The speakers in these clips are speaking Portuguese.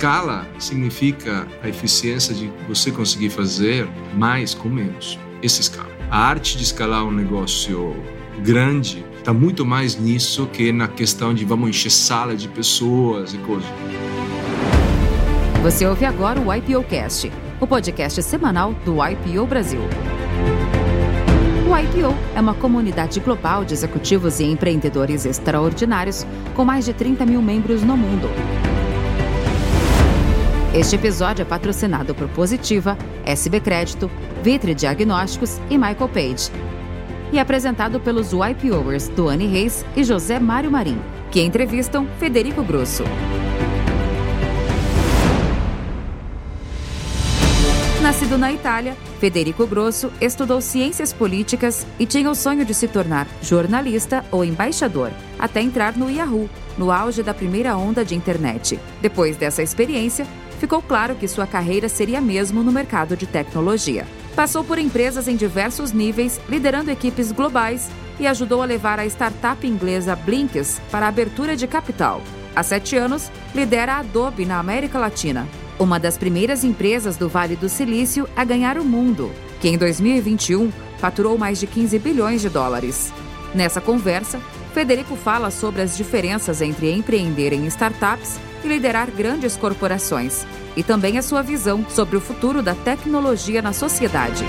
escala significa a eficiência de você conseguir fazer mais com menos. Essa escala. A arte de escalar um negócio grande está muito mais nisso que na questão de vamos encher sala de pessoas e coisas. Você ouve agora o IPO Cast, o podcast semanal do IPO Brasil. O IPO é uma comunidade global de executivos e empreendedores extraordinários com mais de 30 mil membros no mundo. Este episódio é patrocinado por Positiva, SB Crédito, Vitre Diagnósticos e Michael Page. E apresentado pelos YPOers Duane Reis e José Mário Marim, que entrevistam Federico Grosso. Nascido na Itália, Federico Grosso estudou ciências políticas e tinha o sonho de se tornar jornalista ou embaixador, até entrar no Yahoo, no auge da primeira onda de internet. Depois dessa experiência, ficou claro que sua carreira seria mesmo no mercado de tecnologia. Passou por empresas em diversos níveis, liderando equipes globais e ajudou a levar a startup inglesa Blinkes para a abertura de capital. Há sete anos, lidera a Adobe na América Latina, uma das primeiras empresas do Vale do Silício a ganhar o mundo, que em 2021 faturou mais de 15 bilhões de dólares. Nessa conversa, Federico fala sobre as diferenças entre empreender em startups e liderar grandes corporações, e também a sua visão sobre o futuro da tecnologia na sociedade.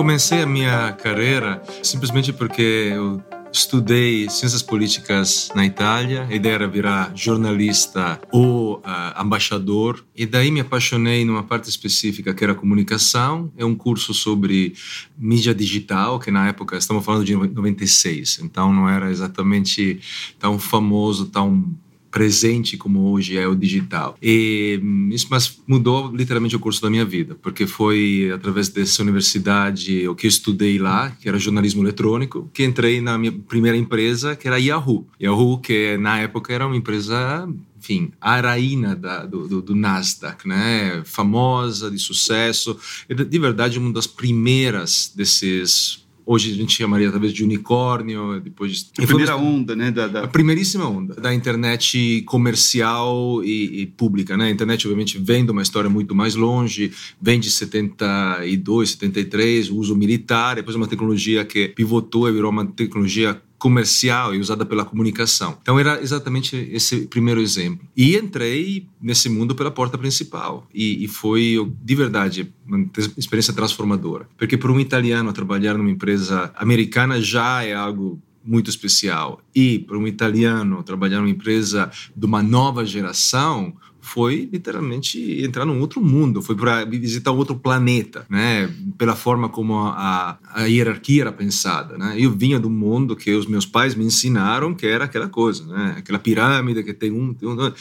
comecei a minha carreira simplesmente porque eu estudei ciências políticas na Itália. A ideia era virar jornalista ou uh, embaixador. E daí me apaixonei numa parte específica que era comunicação. É um curso sobre mídia digital, que na época, estamos falando de 96, então não era exatamente tão famoso, tão presente como hoje é o digital. E isso mas mudou literalmente o curso da minha vida, porque foi através dessa universidade o que eu estudei lá, que era jornalismo eletrônico, que entrei na minha primeira empresa, que era Yahoo. Yahoo, que na época era uma empresa enfim, a rainha da, do, do, do, Nasdaq, né? famosa, de sucesso, de verdade uma das primeiras desses Hoje a gente chamaria talvez de unicórnio, depois a primeira onda, né? Da, da, A primeiríssima onda da internet comercial e, e, pública, né? A internet obviamente vem de uma história muito mais longe, vem de 72, 73, o uso militar, depois uma tecnologia que pivotou e virou uma tecnologia comercial e usada pela comunicação. Então era exatamente esse primeiro exemplo. E entrei nesse mundo pela porta principal e, e foi de verdade uma experiência transformadora, porque para um italiano trabalhar numa empresa americana já é algo muito especial e para um italiano trabalhar numa empresa de uma nova geração foi literalmente entrar num outro mundo, foi para visitar outro planeta, né? Pela forma como a, a, hierarquia era pensada, né? Eu vinha do mundo que os meus pais me ensinaram que era aquela coisa, né? Aquela pirâmide que tem um, tem um uh,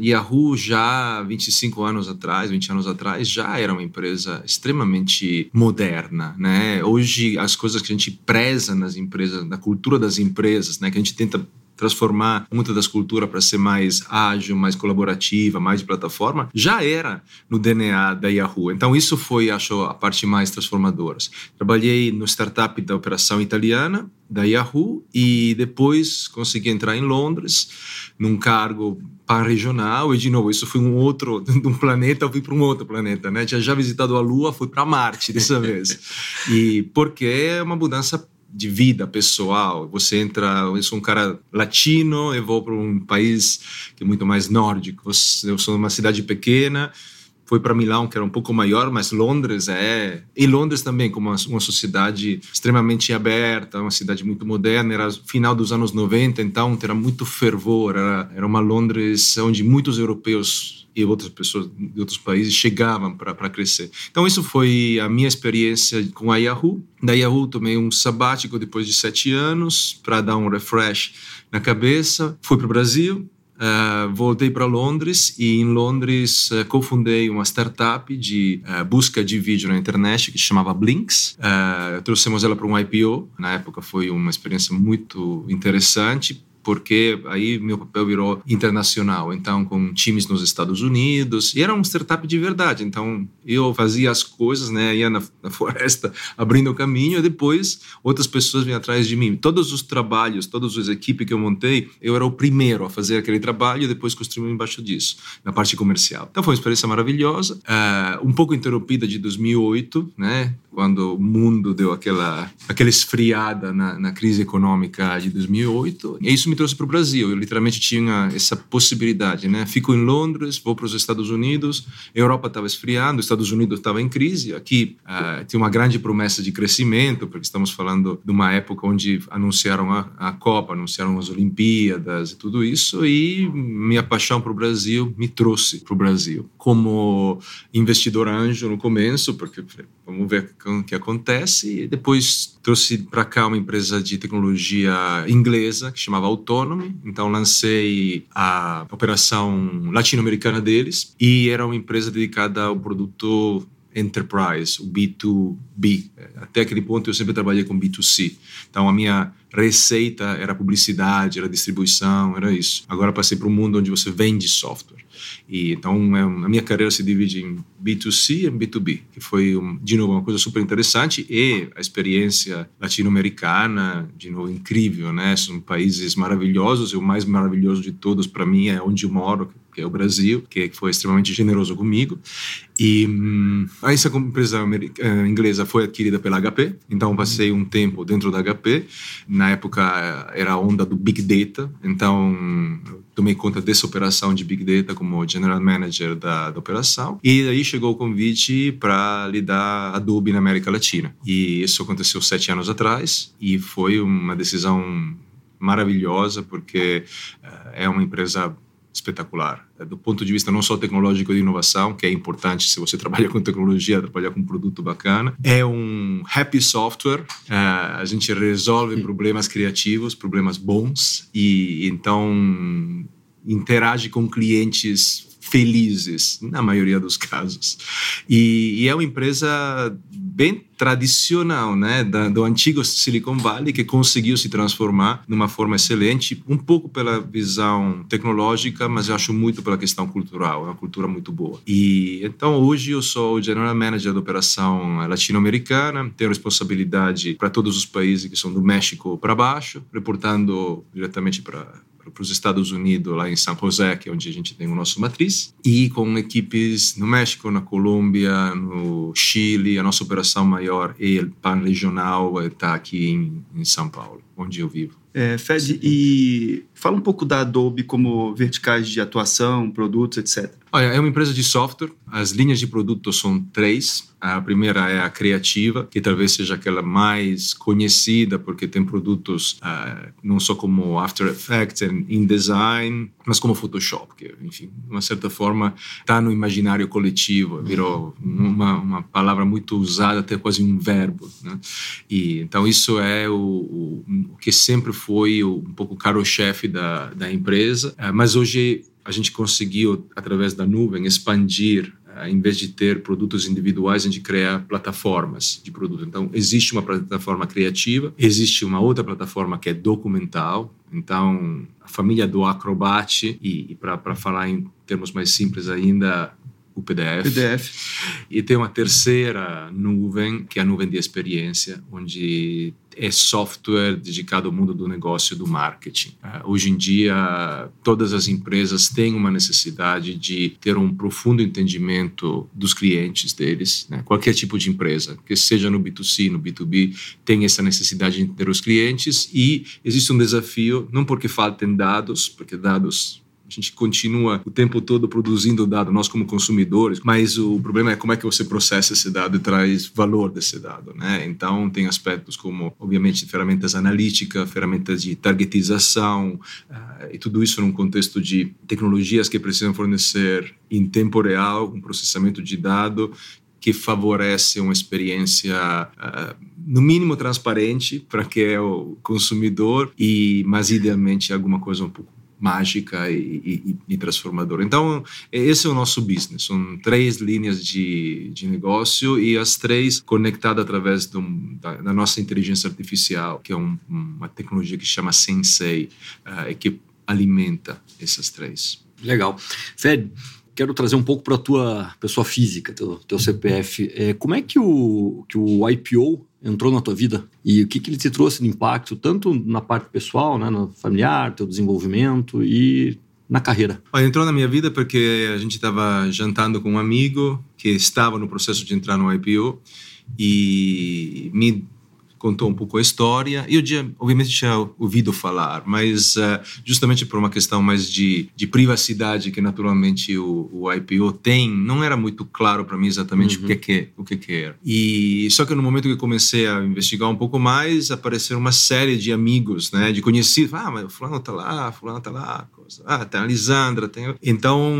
Yahoo já 25 anos atrás, 20 anos atrás já era uma empresa extremamente moderna, né? Hoje as coisas que a gente preza nas empresas, na cultura das empresas, né? Que a gente tenta transformar muitas das culturas para ser mais ágil, mais colaborativa, mais de plataforma, já era no DNA da Yahoo. Então isso foi, acho, a parte mais transformadora. Trabalhei no startup da operação italiana da Yahoo e depois consegui entrar em Londres num cargo pan-regional e de novo isso foi um outro de um planeta eu fui para um outro planeta né tinha já visitado a Lua fui para Marte dessa vez e porque é uma mudança de vida pessoal. Você entra, eu sou um cara latino, eu vou para um país que é muito mais nórdico. Eu sou uma cidade pequena, foi para Milão, que era um pouco maior, mas Londres é. E Londres também, como uma, uma sociedade extremamente aberta, uma cidade muito moderna, era final dos anos 90, então era muito fervor, era, era uma Londres onde muitos europeus e outras pessoas de outros países chegavam para crescer. Então, isso foi a minha experiência com a Yahoo. Da Yahoo, tomei um sabático depois de sete anos para dar um refresh na cabeça. Fui para o Brasil, Uh, voltei para Londres e em Londres uh, cofundei uma startup de uh, busca de vídeo na internet que se chamava Blinks. trouxemos ela para um IPO. Na época foi uma experiência muito interessante porque aí meu papel virou internacional, então com times nos Estados Unidos, e era um startup de verdade, então eu fazia as coisas, né, ia na, na floresta abrindo o caminho, e depois outras pessoas vinham atrás de mim. Todos os trabalhos, todas as equipes que eu montei, eu era o primeiro a fazer aquele trabalho e depois construí embaixo disso, na parte comercial. Então foi uma experiência maravilhosa, uh, um pouco interrompida de 2008, né, quando o mundo deu aquela, aquela esfriada na, na crise econômica de 2008. E isso me trouxe para o Brasil. Eu literalmente tinha essa possibilidade, né? Fico em Londres, vou para os Estados Unidos, a Europa estava esfriando, os Estados Unidos estava em crise. Aqui uh, tinha uma grande promessa de crescimento, porque estamos falando de uma época onde anunciaram a, a Copa, anunciaram as Olimpíadas e tudo isso. E minha paixão para o Brasil me trouxe para o Brasil. Como investidor anjo no começo, porque vamos ver o que acontece. E depois trouxe para cá uma empresa de tecnologia inglesa que chamava Autonomy. Então lancei a operação latino-americana deles e era uma empresa dedicada ao produto enterprise, o B2B. Até aquele ponto eu sempre trabalhei com B2C. Então a minha receita era publicidade, era distribuição, era isso. Agora passei para um mundo onde você vende software. E então é, a minha carreira se divide em B2C e B2B, que foi de novo uma coisa super interessante e a experiência latino-americana, de novo incrível, né? São países maravilhosos e o mais maravilhoso de todos para mim é onde eu moro, que é o Brasil, que foi extremamente generoso comigo. E hum, essa empresa eh, inglesa foi adquirida pela HP, então passei um tempo dentro da HP. Na época era a onda do Big Data, então tomei conta dessa operação de Big Data como General Manager da, da operação. E aí chegou o convite para lidar Adobe na América Latina. E isso aconteceu sete anos atrás e foi uma decisão maravilhosa porque uh, é uma empresa espetacular. É, do ponto de vista não só tecnológico de inovação, que é importante se você trabalha com tecnologia, trabalhar com um produto bacana. É um happy software. É, a gente resolve problemas criativos, problemas bons e então interage com clientes felizes, na maioria dos casos. E, e é uma empresa bem tradicional, né, da, do antigo Silicon Valley, que conseguiu se transformar numa forma excelente, um pouco pela visão tecnológica, mas eu acho muito pela questão cultural, é uma cultura muito boa. E então hoje eu sou o General Manager da operação latino-americana, tenho responsabilidade para todos os países que são do México para baixo, reportando diretamente para para os Estados Unidos, lá em São José, que é onde a gente tem o nosso matriz, e com equipes no México, na Colômbia, no Chile. A nossa operação maior e pan-regional está aqui em, em São Paulo, onde eu vivo. É, Fed, e fala um pouco da Adobe como verticais de atuação, produtos, etc. Olha, é uma empresa de software. As linhas de produto são três. A primeira é a criativa, que talvez seja aquela mais conhecida, porque tem produtos uh, não só como After Effects InDesign, mas como Photoshop, que, enfim, de uma certa forma está no imaginário coletivo, virou uma, uma palavra muito usada, até quase um verbo. Né? E, então, isso é o, o, o que sempre foi o, um pouco o caro-chefe da, da empresa, uh, mas hoje a gente conseguiu, através da nuvem, expandir eh, em vez de ter produtos individuais, a gente cria plataformas de produto. Então, existe uma plataforma criativa, existe uma outra plataforma que é documental. Então, a família do Acrobat, e, e para falar em termos mais simples ainda, o PDF. PDF. E tem uma terceira nuvem, que é a nuvem de experiência, onde é software dedicado ao mundo do negócio do marketing. Uh, hoje em dia, todas as empresas têm uma necessidade de ter um profundo entendimento dos clientes deles. Né? Qualquer tipo de empresa, que seja no B2C, no B2B, tem essa necessidade de entender os clientes e existe um desafio, não porque faltem dados, porque dados a gente continua o tempo todo produzindo dado, nós como consumidores, mas o problema é como é que você processa esse dado e traz valor desse dado, né? Então, tem aspectos como, obviamente, ferramentas analíticas, ferramentas de targetização, uh, e tudo isso num contexto de tecnologias que precisam fornecer em tempo real um processamento de dado que favorece uma experiência uh, no mínimo transparente para que é o consumidor e mas idealmente alguma coisa um pouco mágica e, e, e, transformadora. Então, esse é o nosso business. São três linhas de, de negócio e as três conectadas através da, da, nossa inteligência artificial, que é um, uma tecnologia que se chama Sensei, uh, que alimenta essas três. Legal. Fed, quero trazer um pouco para a tua pessoa física, teu, teu CPF. É, como é que o, que o IPO entrou na tua vida e o que, que ele te trouxe de impacto, tanto na parte pessoal, né, no familiar, teu desenvolvimento e na carreira? Entrou na minha vida porque a gente estava jantando com um amigo que estava no processo de entrar no IPO e me contou um pouco a história. Eu já, obviamente, tinha ouvido falar, mas uh, justamente por uma questão mais de, de privacidade que naturalmente o, o IPO tem, não era muito claro para mim exatamente uhum. o que que o que que era. E só que no momento que comecei a investigar um pouco mais, apareceram uma série de amigos, né, de conhecidos. Ah, mas o fulano tá lá, fulano tá lá, coisa. Ah, tem a Lisandra, tem. Então,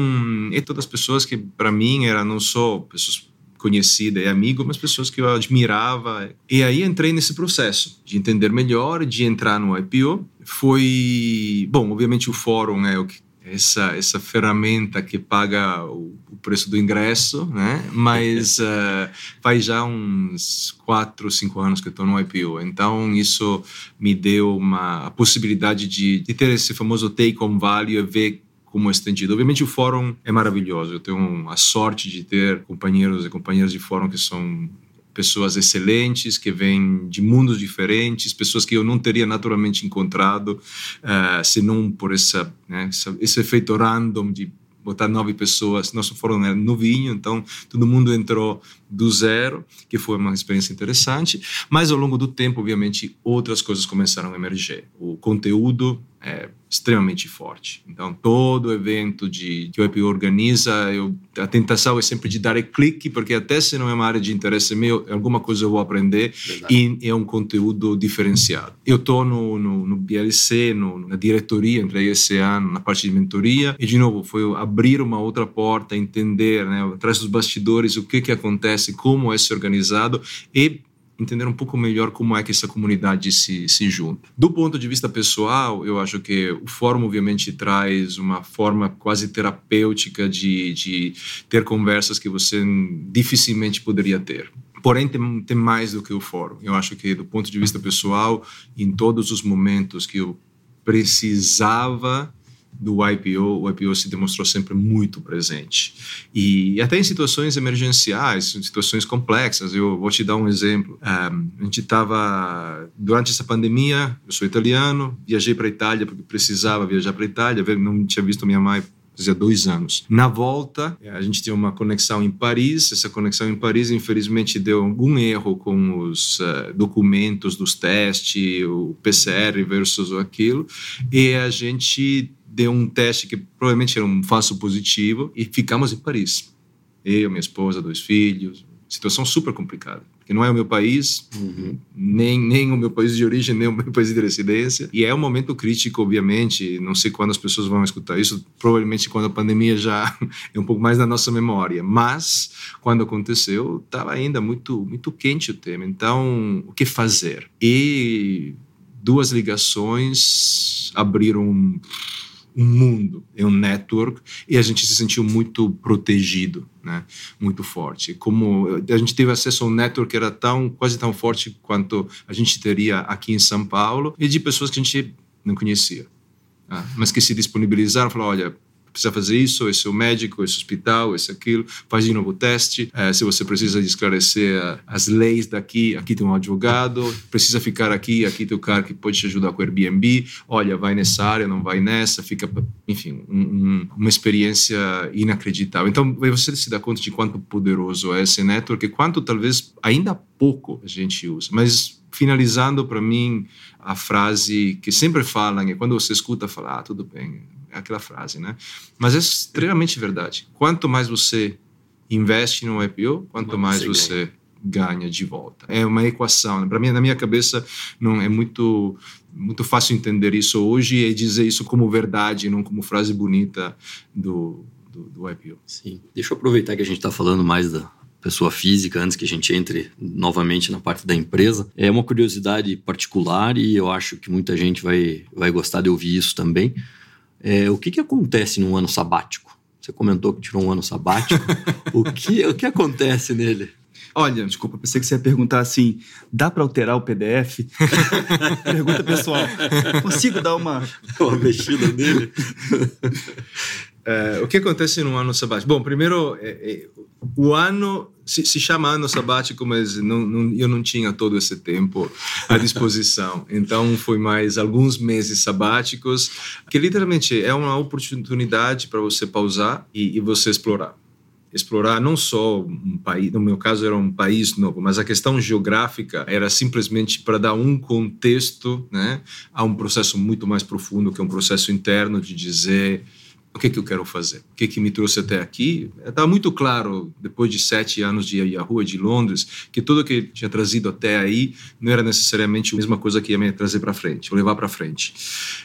e todas as pessoas que para mim eram não só pessoas conhecida e amigo, mas pessoas que eu admirava. E aí entrei nesse processo de entender melhor, de entrar no IPO. Foi, bom, obviamente o fórum é o que essa essa ferramenta que paga o, o preço do ingresso, né? Mas uh, faz já uns quatro, cinco anos que estou no IPO. Então isso me deu uma a possibilidade de, de ter esse famoso take home value e ver como estendido. Obviamente o fórum é maravilhoso. Eu tenho a sorte de ter companheiros e companheiras de fórum que são pessoas excelentes que vêm de mundos diferentes, pessoas que eu não teria naturalmente encontrado, uh, senão por essa, né, essa, esse efeito random de botar nove pessoas. Nosso fórum era novinho, então todo mundo entrou do zero, que foi uma experiência interessante. Mas ao longo do tempo, obviamente, outras coisas começaram a emerger. O conteúdo é extremamente forte. Então, todo evento de, que o IPO organiza, eu, a tentação é sempre de dar clique, porque até se não é uma área de interesse meu, alguma coisa eu vou aprender Verdade. e é um conteúdo diferenciado. Eu estou no, no, no, BLC, no, na diretoria, entrei esse ano na parte de mentoria, e de novo, foi abrir uma outra porta, entender, né, atrás dos bastidores, o que, que acontece, como é se organizado e entender um pouco melhor como é que essa comunidade se, se junta. Do ponto de vista pessoal, eu acho que o fórum, obviamente, traz uma forma quase terapêutica de, de ter conversas que você dificilmente poderia ter. Porém, tem, tem mais do que o fórum. Eu acho que, do ponto de vista pessoal, em todos os momentos que eu precisava do IPO, o IPO se demonstrou sempre muito presente. E até em situações emergenciais, em situações complexas, eu vou te dar um exemplo. Um, a gente estava, durante essa pandemia, eu sou italiano, viajei para a Itália porque precisava viajar para a Itália, não tinha visto minha mãe fazia dois anos. Na volta, a gente tinha uma conexão em Paris. Essa conexão em Paris, infelizmente, deu algum erro com os uh, documentos dos testes, o PCR versus aquilo, e a gente deu um teste que provavelmente era um falso positivo e ficamos em Paris. Eu, minha esposa, dois filhos. Situação super complicada. Porque não é o meu país, uhum. nem, nem o meu país de origem, nem o meu país de residência. E é um momento crítico, obviamente. Não sei quando as pessoas vão escutar isso. Provavelmente quando a pandemia já é um pouco mais na nossa memória. Mas, quando aconteceu, estava ainda muito, muito quente o tema. Então, o que fazer? E duas ligações abriram um mundo, é um network, e a gente se sentiu muito protegido, né? muito forte. Como a gente teve acesso a um network que era tão, quase tão forte quanto a gente teria aqui em São Paulo, e de pessoas que a gente não conhecia. Né? Mas que se disponibilizaram, falaram, olha, precisa fazer isso, esse é o médico, esse é hospital, esse é aquilo, faz de novo o teste. É, se você precisa esclarecer as leis daqui, aqui tem um advogado, precisa ficar aqui, aqui tem o cara que pode te ajudar com o Airbnb. Olha, vai nessa área, não vai nessa, fica, enfim, um, um, uma experiência inacreditável. Então, você se dá conta de quanto poderoso é esse network, e quanto talvez ainda pouco a gente usa. Mas finalizando para mim a frase que sempre falam, é quando você escuta falar, ah, tudo bem, é aquela frase, né? Mas é extremamente verdade. Quanto mais você investe no IPO, quanto mais você ganha. ganha de volta. É uma equação. Né? Para mim, na minha cabeça, não é muito muito fácil entender isso hoje e dizer isso como verdade, não como frase bonita do, do, do IPO. Sim. Deixa eu aproveitar que a gente está falando mais da pessoa física antes que a gente entre novamente na parte da empresa. É uma curiosidade particular e eu acho que muita gente vai, vai gostar de ouvir isso também. É, o que, que acontece num ano sabático? Você comentou que tirou um ano sabático. o, que, o que acontece nele? Olha, desculpa, pensei que você ia perguntar assim: dá para alterar o PDF? Pergunta pessoal. Consigo dar uma. Uma mexida nele? É, o que acontece no ano sabático? Bom, primeiro, é, é, o ano se, se, chama ano sabático, mas não, não, eu não tinha todo esse tempo à disposição. Então, foi mais alguns meses sabáticos, que literalmente é uma oportunidade para você pausar e, e você explorar explorar não só um país, no meu caso era um país novo, mas a questão geográfica era simplesmente para dar um contexto, né, a um processo muito mais profundo que é um processo interno de dizer o que, que eu quero fazer, o que, que me trouxe até aqui. Estava muito claro, depois de sete anos de Yahoo de Londres, que tudo que tinha trazido até aí não era necessariamente a mesma coisa que ia me trazer para frente, ou levar para frente.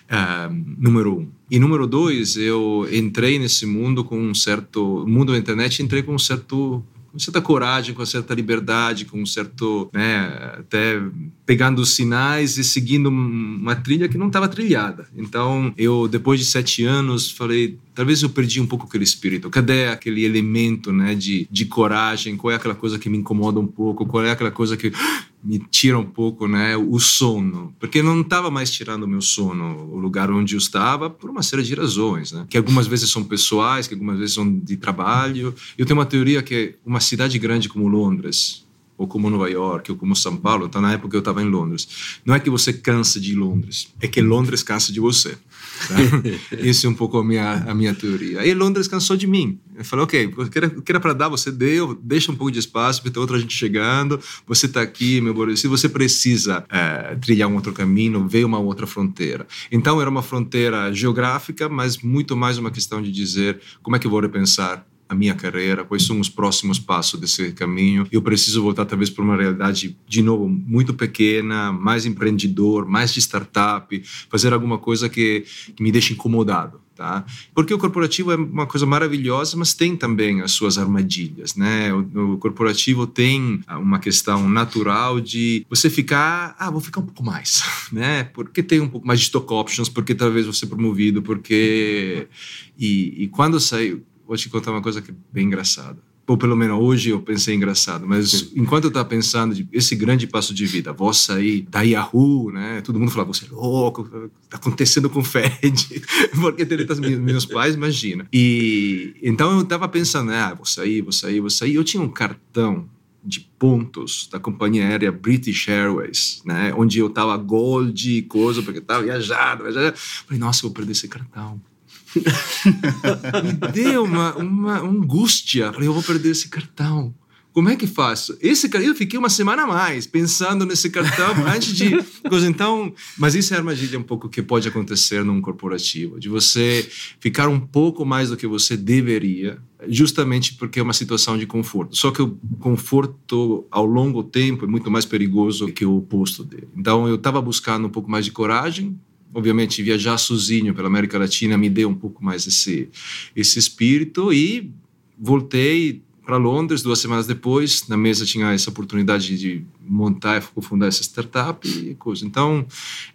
Uh, número um. E número dois, eu entrei nesse mundo com um certo. mundo da internet, entrei com um certo com certa coragem, com certa liberdade, com um certo, né, até pegando os sinais e seguindo uma trilha que não estava trilhada. Então, eu depois de sete anos falei, talvez eu perdi um pouco aquele espírito. Cadê aquele elemento, né, de, de coragem? Qual é aquela coisa que me incomoda um pouco? Qual é aquela coisa que me tira um pouco, né, o sono, porque não estava mais tirando o meu sono, o lugar onde eu estava, por uma série de razões, né, que algumas vezes são pessoais, que algumas vezes são de trabalho. Eu tenho uma teoria que uma cidade grande como Londres, ou como Nova York, ou como São Paulo, então na época eu estava em Londres, não é que você cansa de Londres, é que Londres cansa de você. Tá? Essa é um pouco a minha, a minha teoria. E Londres cansou de mim. Eu falei, ok, o que era para dar, você deu, deixa um pouco de espaço, porque tem outra gente chegando, você está aqui, meu bolo. Se você precisa é, trilhar um outro caminho, ver uma outra fronteira. Então era uma fronteira geográfica, mas muito mais uma questão de dizer como é que eu vou repensar a minha carreira, quais são os próximos passos desse caminho. Eu preciso voltar talvez para uma realidade de novo muito pequena, mais empreendedor, mais de startup, fazer alguma coisa que, que me deixe incomodado. Tá? Porque o corporativo é uma coisa maravilhosa, mas tem também as suas armadilhas, né? O, o, corporativo tem uma questão natural de você ficar, ah, vou ficar um pouco mais, né? Porque tem um pouco mais de stock options, porque talvez você promovido, porque e, e quando saiu vou te contar uma coisa que é bem engraçada. Ou pelo menos hoje eu pensei engraçado, mas Sim. enquanto eu estava pensando de esse grande passo de vida, vou sair da Yahoo, né? Todo mundo falava, você é louco, tá acontecendo com o Fed, porque ele tá meus pais, imagina. E então eu estava pensando, ah, vou sair, vou sair, vou sair. Eu tinha um cartão de pontos da companhia aérea British Airways, né? Onde eu tava gold, coisa, porque tava viajado, viajado. Falei, nossa, eu vou perder esse cartão me deu uma, uma angústia. Eu vou perder esse cartão. Como é que faço? Esse eu fiquei uma semana a mais pensando nesse cartão antes de. Então, mas isso é a armadilha um pouco que pode acontecer num corporativo, de você ficar um pouco mais do que você deveria, justamente porque é uma situação de conforto. Só que o conforto ao longo tempo é muito mais perigoso que o oposto dele. Então, eu estava buscando um pouco mais de coragem, obviamente viajar sozinho pela América Latina me deu um pouco mais esse esse espírito e voltei para Londres duas semanas depois. Na mesa tinha essa oportunidade de montar e fundar essa startup e coisa. Então,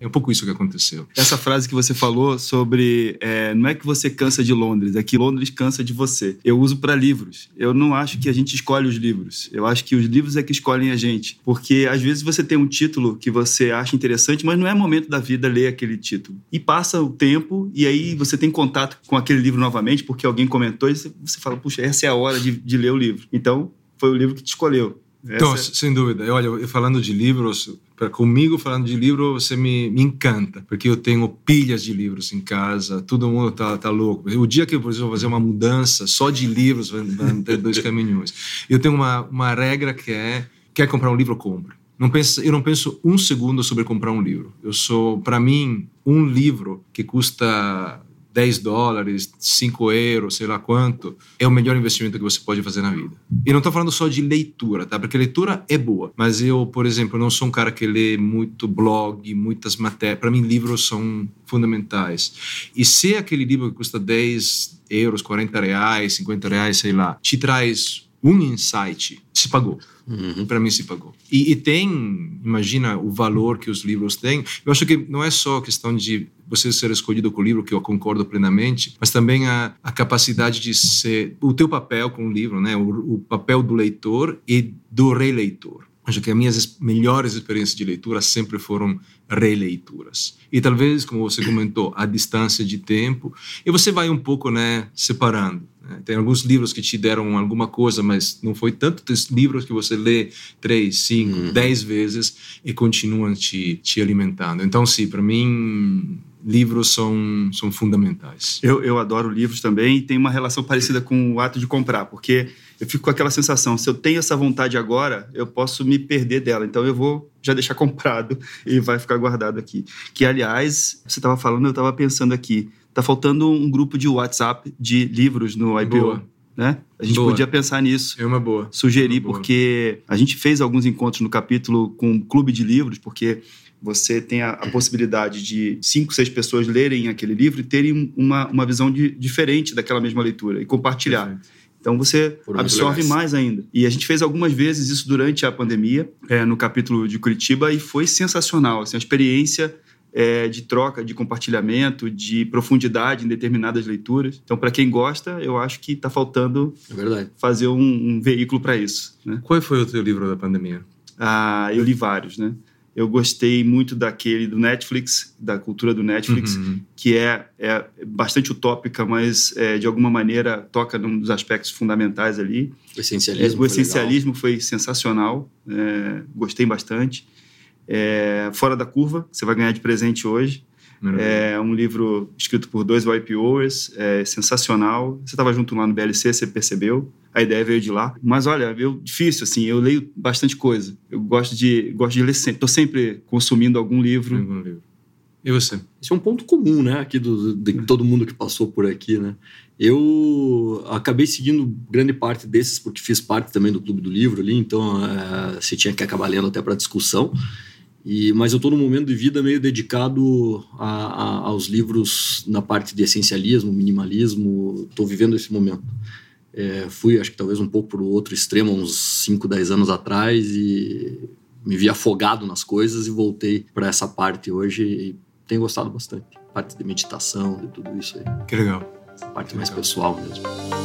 é um pouco isso que aconteceu. Essa frase que você falou sobre é, não é que você cansa de Londres, é que Londres cansa de você. Eu uso para livros. Eu não acho que a gente escolhe os livros. Eu acho que os livros é que escolhem a gente. Porque às vezes você tem um título que você acha interessante, mas não é momento da vida ler aquele título. E passa o tempo e aí você tem contato com aquele livro novamente porque alguém comentou e você fala, puxa, essa é a hora de, de ler o livro. Então, foi o livro que te escolheu. Então, sem dúvida. Olha, falando de livros, para comigo falando de livro, você me, me encanta, porque eu tenho pilhas de livros em casa, todo mundo tá, tá louco. O dia que eu vou fazer uma mudança só de livros, vai ter dois caminhões. Eu tenho uma, uma regra que é: quer comprar um livro, compre. Não penso, eu não penso um segundo sobre comprar um livro. Eu sou, para mim, um livro que custa 10 dólares, 5 euros, sei lá quanto, é o melhor investimento que você pode fazer na vida. E não estou falando só de leitura, tá? Porque leitura é boa, mas eu, por exemplo, não sou um cara que lê muito blog, muitas matérias. Para mim, livros são fundamentais. E se aquele livro que custa 10 euros, 40 reais, 50 reais, sei lá, te traz um insight, se pagou. Uhum. Para mim se pagou. E, e, tem, imagina o valor que os livros têm. Eu acho que não é só questão de você ser escolhido com o livro, que eu concordo plenamente, mas também a, a capacidade de ser o teu papel com o livro, né? O, o papel do leitor e do releitor. Acho que as minhas melhores experiências de leitura sempre foram releituras. E talvez, como você comentou, a distância de tempo, e você vai um pouco, né, separando. Né? Tem alguns livros que te deram alguma coisa, mas não foi tanto livros que você lê três, cinco, uhum. dez vezes e continuam te, te alimentando. Então, sim, para mim, livros são, são fundamentais. Eu, eu adoro livros também e tem uma relação parecida com o ato de comprar, porque eu fico com aquela sensação, se eu tenho essa vontade agora, eu posso me perder dela. Então eu vou já deixar comprado e vai ficar guardado aqui. Que, aliás, você estava falando, eu estava pensando aqui, tá faltando um grupo de WhatsApp de livros no IPO. Boa. Né? A gente boa. podia pensar nisso. É uma boa. Sugerir, é uma porque a gente fez alguns encontros no capítulo com um clube de livros, porque você tem a, a, possibilidade de cinco, seis pessoas lerem aquele livro e terem uma, uma visão de, diferente daquela mesma leitura e compartilhar. Perfeito. Então você Foram absorve mais ainda. E a gente fez algumas vezes isso durante a pandemia, é, no capítulo de Curitiba, e foi sensacional. Assim, a experiência é, de troca, de compartilhamento, de profundidade em determinadas leituras. Então, para quem gosta, eu acho que está faltando é fazer um, um veículo para isso. Né? Qual foi o teu livro da pandemia? Ah, eu li vários, né? Eu gostei muito daquele do Netflix, da cultura do Netflix, uhum. que é, é bastante utópica, mas é, de alguma maneira toca num dos aspectos fundamentais ali. O essencialismo. É, o essencialismo foi, foi sensacional, é, gostei bastante. É, Fora da Curva, você vai ganhar de presente hoje. É um livro escrito por dois YPOers, é sensacional. Você estava junto lá no BLC, você percebeu? A ideia veio de lá. Mas olha, eu difícil assim, eu leio bastante coisa. Eu gosto de gosto de ler sempre, estou sempre consumindo algum livro. Algum livro. E você? Esse é um ponto comum, né, aqui do, de todo mundo que passou por aqui, né? Eu acabei seguindo grande parte desses porque fiz parte também do clube do livro ali, então é, você tinha que acabar lendo até para discussão. E, mas eu estou num momento de vida meio dedicado a, a, aos livros na parte de essencialismo, minimalismo. Estou vivendo esse momento. É, fui, acho que talvez um pouco para o outro extremo, uns 5, 10 anos atrás, e me vi afogado nas coisas e voltei para essa parte hoje e tenho gostado bastante. Parte de meditação, de tudo isso aí. Que legal. Essa parte que mais legal. pessoal mesmo.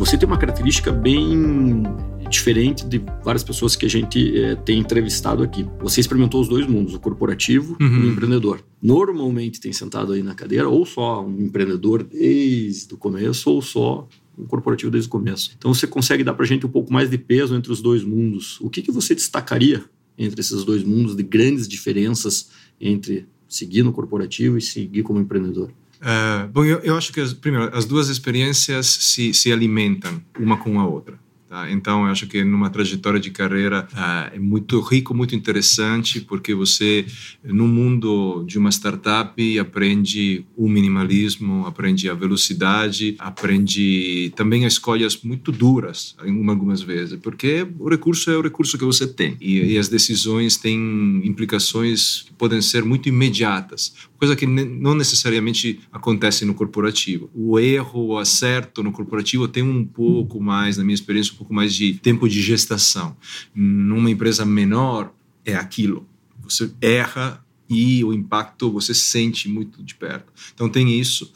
Você tem uma característica bem diferente de várias pessoas que a gente é, tem entrevistado aqui. Você experimentou os dois mundos, o corporativo uhum. e o empreendedor. Normalmente tem sentado aí na cadeira ou só um empreendedor desde o começo ou só um corporativo desde o começo. Então você consegue dar para a gente um pouco mais de peso entre os dois mundos. O que, que você destacaria entre esses dois mundos de grandes diferenças entre seguir no corporativo e seguir como empreendedor? Uh, bom, eu, eu, acho que, as, primeiro, as duas experiências se, se alimentam uma com a outra. Tá? Então, eu acho que numa trajetória de carreira uh, é muito rico, muito interessante, porque você, no mundo de uma startup, aprende o minimalismo, aprende a velocidade, aprende também escolhas muito duras, algumas vezes, porque o recurso é o recurso que você tem e, e as decisões têm implicações que podem ser muito imediatas, coisa que não necessariamente acontece no corporativo. O erro, o acerto no corporativo tem um pouco mais, na minha experiência, pouco mais de tempo de gestação. Numa empresa menor, é aquilo. Você erra e o impacto você sente muito de perto. Então tem isso.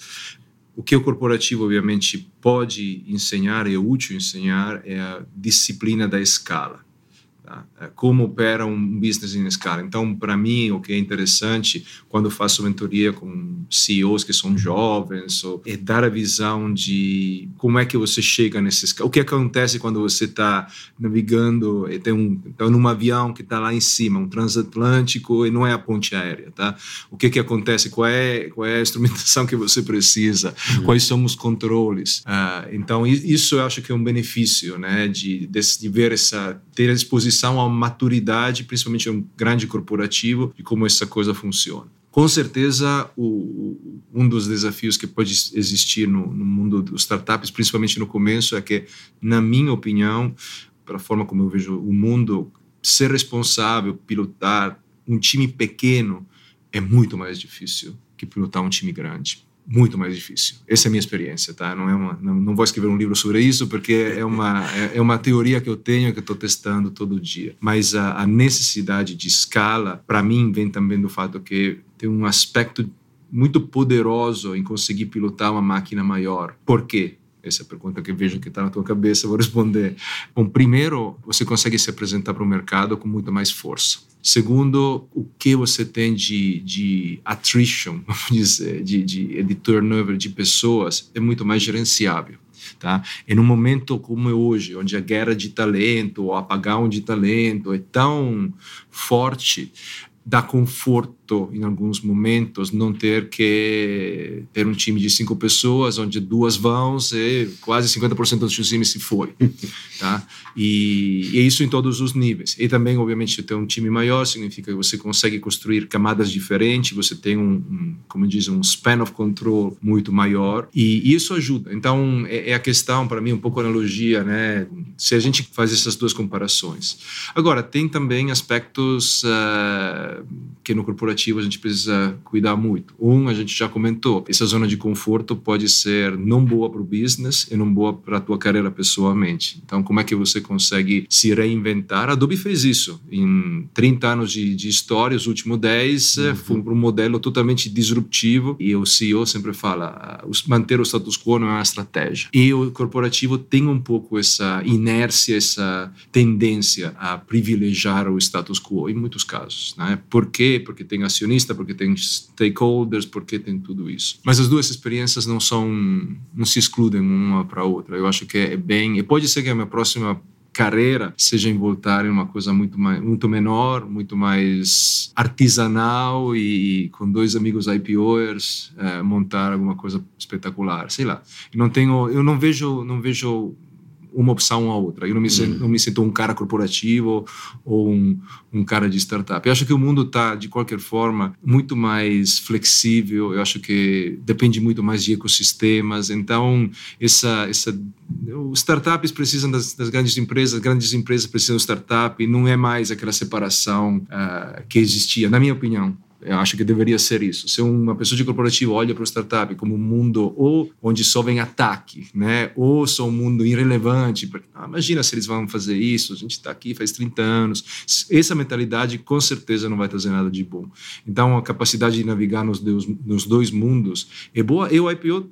O que o corporativo, obviamente, pode ensinar, é útil ensinar, é a disciplina da escala. Tá? É como opera um business em escala. Então, para mim, o que é interessante quando faço mentoria com CEOs que são jovens é dar a visão de como é que você chega nesse escala. O que acontece quando você está navegando e tem um tá num avião que está lá em cima, um transatlântico e não é a ponte aérea, tá? O que que acontece? Qual é qual é a instrumentação que você precisa? Uhum. Quais são os controles? Uh, então, isso eu acho que é um benefício, né, de, de, de ver essa ter a exposição à maturidade, principalmente um grande corporativo, de como essa coisa funciona. Com certeza, o, um dos desafios que pode existir no, no mundo dos startups, principalmente no começo, é que, na minha opinião, para a forma como eu vejo o mundo, ser responsável, pilotar um time pequeno é muito mais difícil que pilotar um time grande muito mais difícil. Essa é a minha experiência, tá? Não é uma, não, não vou escrever um livro sobre isso porque é uma é, é uma teoria que eu tenho que estou testando todo dia. Mas a, a necessidade de escala, para mim, vem também do fato que tem um aspecto muito poderoso em conseguir pilotar uma máquina maior. Por quê? Essa é a pergunta que vejo que está na tua cabeça, vou responder. Bom, primeiro, você consegue se apresentar para o mercado com muito mais força. Segundo, o que você tem de, de attrition, vamos dizer, de, de, de turnover de pessoas é muito mais gerenciável. Tá? E num momento como é hoje, onde a guerra de talento, o apagão de talento é tão forte, dá conforto em alguns momentos não ter que ter um time de cinco pessoas onde duas vão e quase 50% do time se foi tá? E, e, isso em todos os níveis. E também obviamente ter um time maior significa que você consegue construir camadas diferentes você tem um, um como diz um span of control muito maior e, e isso ajuda. Então é, é a questão para mim um pouco analogia né? Se a gente faz essas duas comparações. Agora tem também aspectos uh, que no corporativo a gente precisa cuidar muito. Um, a gente já comentou, essa zona de conforto pode ser não boa para o business e não boa para a tua carreira pessoalmente. Então, como é que você consegue se reinventar? A Adobe fez isso. Em 30 anos de, de história, os últimos 10 uhum. foi para um modelo totalmente disruptivo e o CEO sempre fala, ah, manter o status quo não é uma estratégia. E o corporativo tem um pouco essa inércia, essa tendência a privilegiar o status quo em muitos casos, né? Por quê? Porque tem acionista, porque tem stakeholders, porque tem tudo isso. Mas as duas experiências não são, não se excludem uma para a outra. Eu acho que é bem. E pode ser que a minha próxima carreira seja em voltar em uma coisa muito mais, muito menor, muito mais artesanal e, com dois amigos IPOers é, montar alguma coisa espetacular, sei lá. Eu não tenho, eu não vejo, não vejo uma opção ou outra. Eu não me, sinto, não me sinto um cara corporativo ou um, um cara de startup. Eu acho que o mundo está, de qualquer forma, muito mais flexível. Eu acho que depende muito mais de ecossistemas. Então, essa, essa, os startups precisam das, das grandes empresas, grandes empresas precisam de startup. E não é mais aquela separação uh, que existia, na minha opinião. Eu acho que deveria ser isso. Se uma pessoa de corporativo olha para o startup como um mundo ou onde só vem ataque, né? ou só um mundo irrelevante. Ah, imagina se eles vão fazer isso, a gente está aqui faz 30 anos. Essa mentalidade com certeza não vai trazer nada de bom. Então, a capacidade de navegar nos, nos dois mundos é boa. E o IPO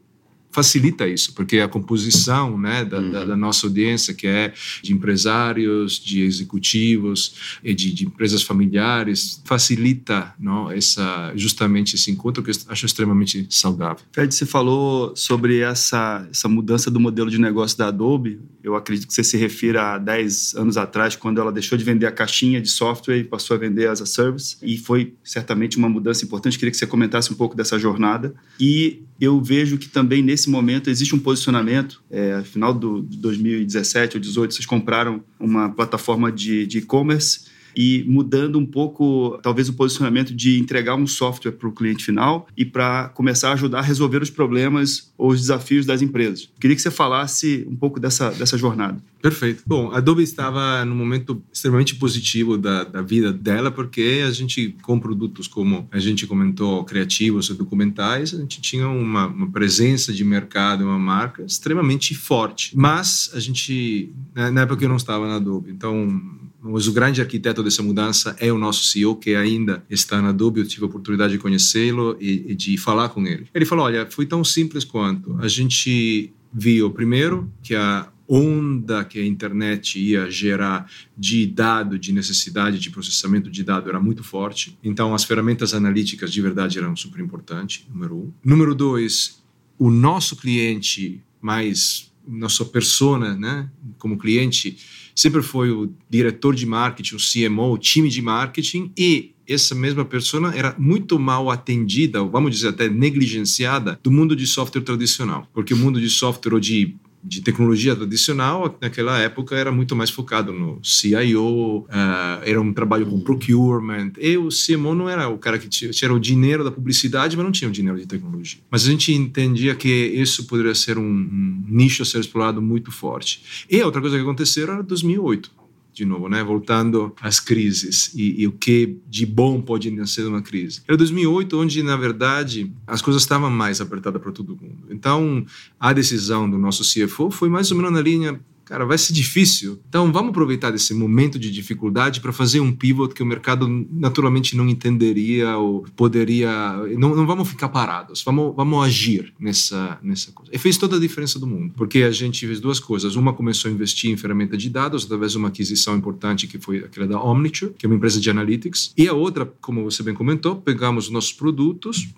facilita isso, porque a composição né, da, uhum. da, da, nossa audiência, que é de empresários, de executivos e de, de empresas familiares, facilita não, essa, justamente esse encontro que eu acho extremamente saudável. Fred, você falou sobre essa, essa mudança do modelo de negócio da Adobe. Eu acredito que você se refira a 10 anos atrás, quando ela deixou de vender a caixinha de software e passou a vender as a service. E foi certamente uma mudança importante. Queria que você comentasse um pouco dessa jornada. E eu vejo que também nesse momento existe um posicionamento. É, final do, de 2017 ou 2018, vocês compraram uma plataforma de e-commerce e mudando um pouco, talvez, o posicionamento de entregar um software para o cliente final e para começar a ajudar a resolver os problemas ou os desafios das empresas. Queria que você falasse um pouco dessa, dessa jornada. Perfeito. Bom, a Adobe estava num momento extremamente positivo da, da vida dela, porque a gente, com produtos como a gente comentou, criativos e documentais, a gente tinha uma, uma presença de mercado, uma marca extremamente forte. Mas a gente, na época eu não estava na Adobe, então mas o grande arquiteto dessa mudança é o nosso CEO, que ainda está na Adobe. Eu tive a oportunidade de conhecê-lo e, e de falar com ele. Ele falou: Olha, foi tão simples quanto a gente viu, primeiro, que a onda que a internet ia gerar de dado, de necessidade de processamento de dado era muito forte. Então, as ferramentas analíticas de verdade eram super importantes, número um. Número dois, o nosso cliente mais nossa persona, né, como cliente, sempre foi o diretor de marketing, o CMO, o time de marketing, e essa mesma pessoa era muito mal atendida, vamos dizer até negligenciada, do mundo de software tradicional. Porque o mundo de software ou de de tecnologia tradicional, naquela época era muito mais focado no CIO, uh, eh, era um trabalho com procurement. E o CMO não era o cara que tinha, tinha o dinheiro da publicidade, mas não tinha o dinheiro de tecnologia. Mas a gente entendia que isso poderia ser um, um nicho a ser explorado muito forte. E a outra coisa que aconteceu era 2008 de novo, né? Voltando às crises e, e, o que de bom pode nascer de uma crise. Era 2008, onde na verdade as coisas estavam mais apertadas para todo mundo. Então a decisão do nosso CFO foi mais ou menos na linha cara, vai ser difícil. Então vamos aproveitar desse momento de dificuldade para fazer um pivot que o mercado naturalmente não entenderia ou poderia. Não, não vamos ficar parados, vamos, vamos agir nessa, nessa coisa. E fez toda a diferença do mundo, porque a gente fez duas coisas. Uma começou a investir em ferramenta de dados através de uma aquisição importante que foi aquela da Omniture, que é uma empresa de analytics. E a outra, como você bem comentou, pegamos os nossos produtos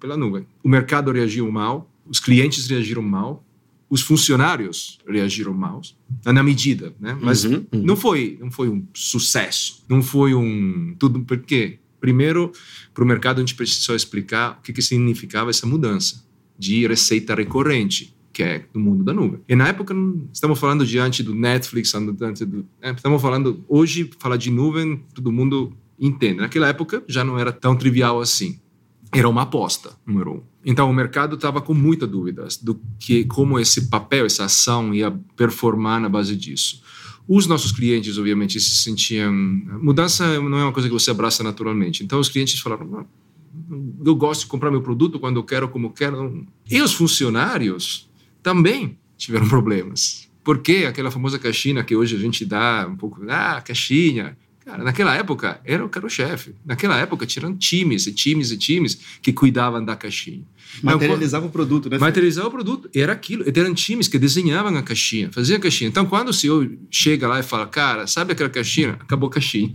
pela nuvem. O mercado reagiu mal, os clientes reagiram mal, os funcionários reagiram mal, na medida, né? Mas uhum, uhum. não foi, não foi um sucesso, não foi um tudo porque primeiro para o mercado a gente precisou explicar o que, que significava essa mudança de receita recorrente que é do mundo da nuvem. E na época estamos falando diante do Netflix, diante do, né? estamos falando hoje falar de nuvem todo mundo entende. Naquela época já não era tão trivial assim era uma aposta, número um. Então o mercado estava com muitas dúvidas do que como esse papel, essa ação ia performar na base disso. Os nossos clientes, obviamente, se sentiam. Mudança não é uma coisa que você abraça naturalmente. Então os clientes falaram: eu gosto de comprar meu produto quando eu quero, como eu quero. E os funcionários também tiveram problemas. Porque aquela famosa caixinha que hoje a gente dá um pouco, ah, caixinha, Cara, naquela época era o cara-chefe. Naquela época tinham times e times e times que cuidavam da caixinha. Materializava o produto, né? Materializava o produto. Era aquilo. Eram times que desenhavam a caixinha, faziam a caixinha. Então, quando o CEO chega lá e fala, cara, sabe aquela caixinha? Acabou a caixinha.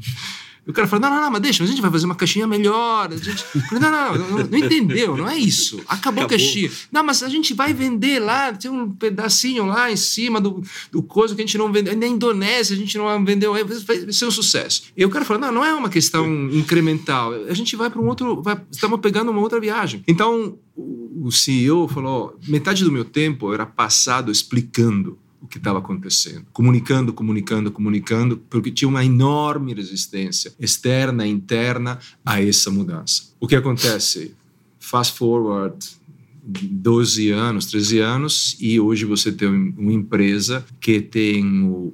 E o cara fala: não, não, não, mas deixa, mas a gente vai fazer uma caixinha melhor. A gente... Não, não, não, não, não entendeu, não é isso. Acabou, Acabou, a caixinha. Não, mas a gente vai vender lá, tem um pedacinho lá em cima do, do coisa que a gente não vendeu. Na Indonésia a gente não vendeu, vai ser um sucesso. E o cara fala: não, não é uma questão incremental. A gente vai para um outro. Vai, estamos pegando uma outra viagem. Então, o CEO falou: metade do meu tempo era passado explicando o que estava acontecendo, comunicando, comunicando, comunicando, porque tinha uma enorme resistência externa interna a essa mudança. O que acontece? Fast forward 12 anos, 13 anos, e hoje você tem uma empresa que tem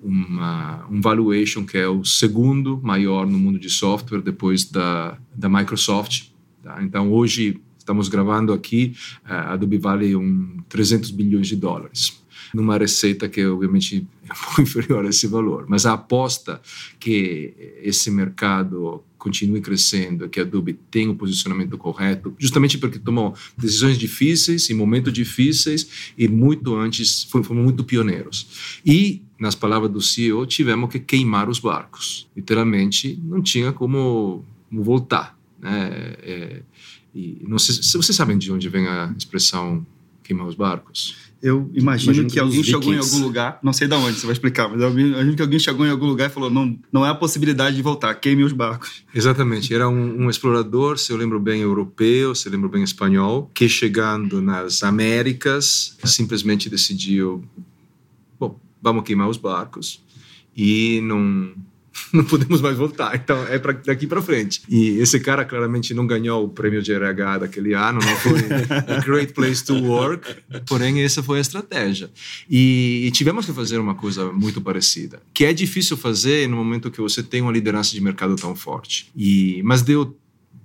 uma, um valuation que é o segundo maior no mundo de software depois da, da Microsoft. Tá? Então, hoje, estamos gravando aqui, a Adobe vale um 300 bilhões de dólares numa receita que obviamente é um pouco inferior a esse valor. Mas a aposta que esse mercado continue crescendo, que a Adobe tenha o posicionamento correto, justamente porque tomou decisões difíceis em momentos difíceis e muito antes fomos muito pioneiros. E nas palavras do CEO, tivemos que queimar os barcos. Literalmente, não tinha como, voltar. Né? É, e não sei se vocês sabem de onde vem a expressão queimar os barcos. Eu imagino, imagino que alguém chegou em algum lugar, não sei de onde, você vai explicar, mas eu imagino que alguém chegou em algum lugar e falou: não, não é a possibilidade de voltar, queime os barcos. Exatamente, era um, um explorador, se eu lembro bem, europeu, se eu lembro bem, espanhol, que chegando nas Américas simplesmente decidiu: bom, vamos queimar os barcos e não não podemos mais voltar. Então é pra, daqui para frente. E esse cara claramente não ganhou o prêmio de RH daquele ano, não foi a Great Place to Work, porém essa foi a estratégia. E, e, tivemos que fazer uma coisa muito parecida, que é difícil fazer no momento que você tem uma liderança de mercado tão forte. E mas deu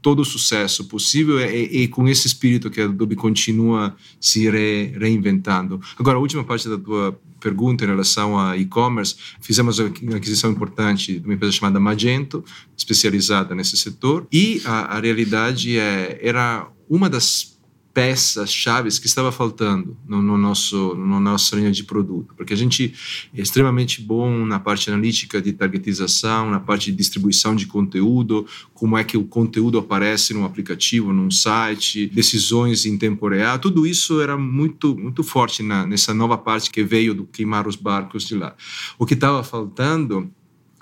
todo o sucesso possível e, e, com esse espírito que a Adobe continua se re, reinventando. Agora, a última parte da tua pergunta em relação a e-commerce, fizemos uma aquisição importante de uma empresa chamada Magento, especializada nesse setor, e a, a realidade é, era uma das peças chaves que estava faltando no, no, nosso no nossa linha de produto. Porque a gente é extremamente bom na parte analítica de targetização na parte de distribuição de conteúdo como é que o conteúdo aparece num aplicativo num site decisões em tempo real. Tudo isso era muito muito forte na, nessa nova parte que veio do queimar os barcos de lá. O que estava faltando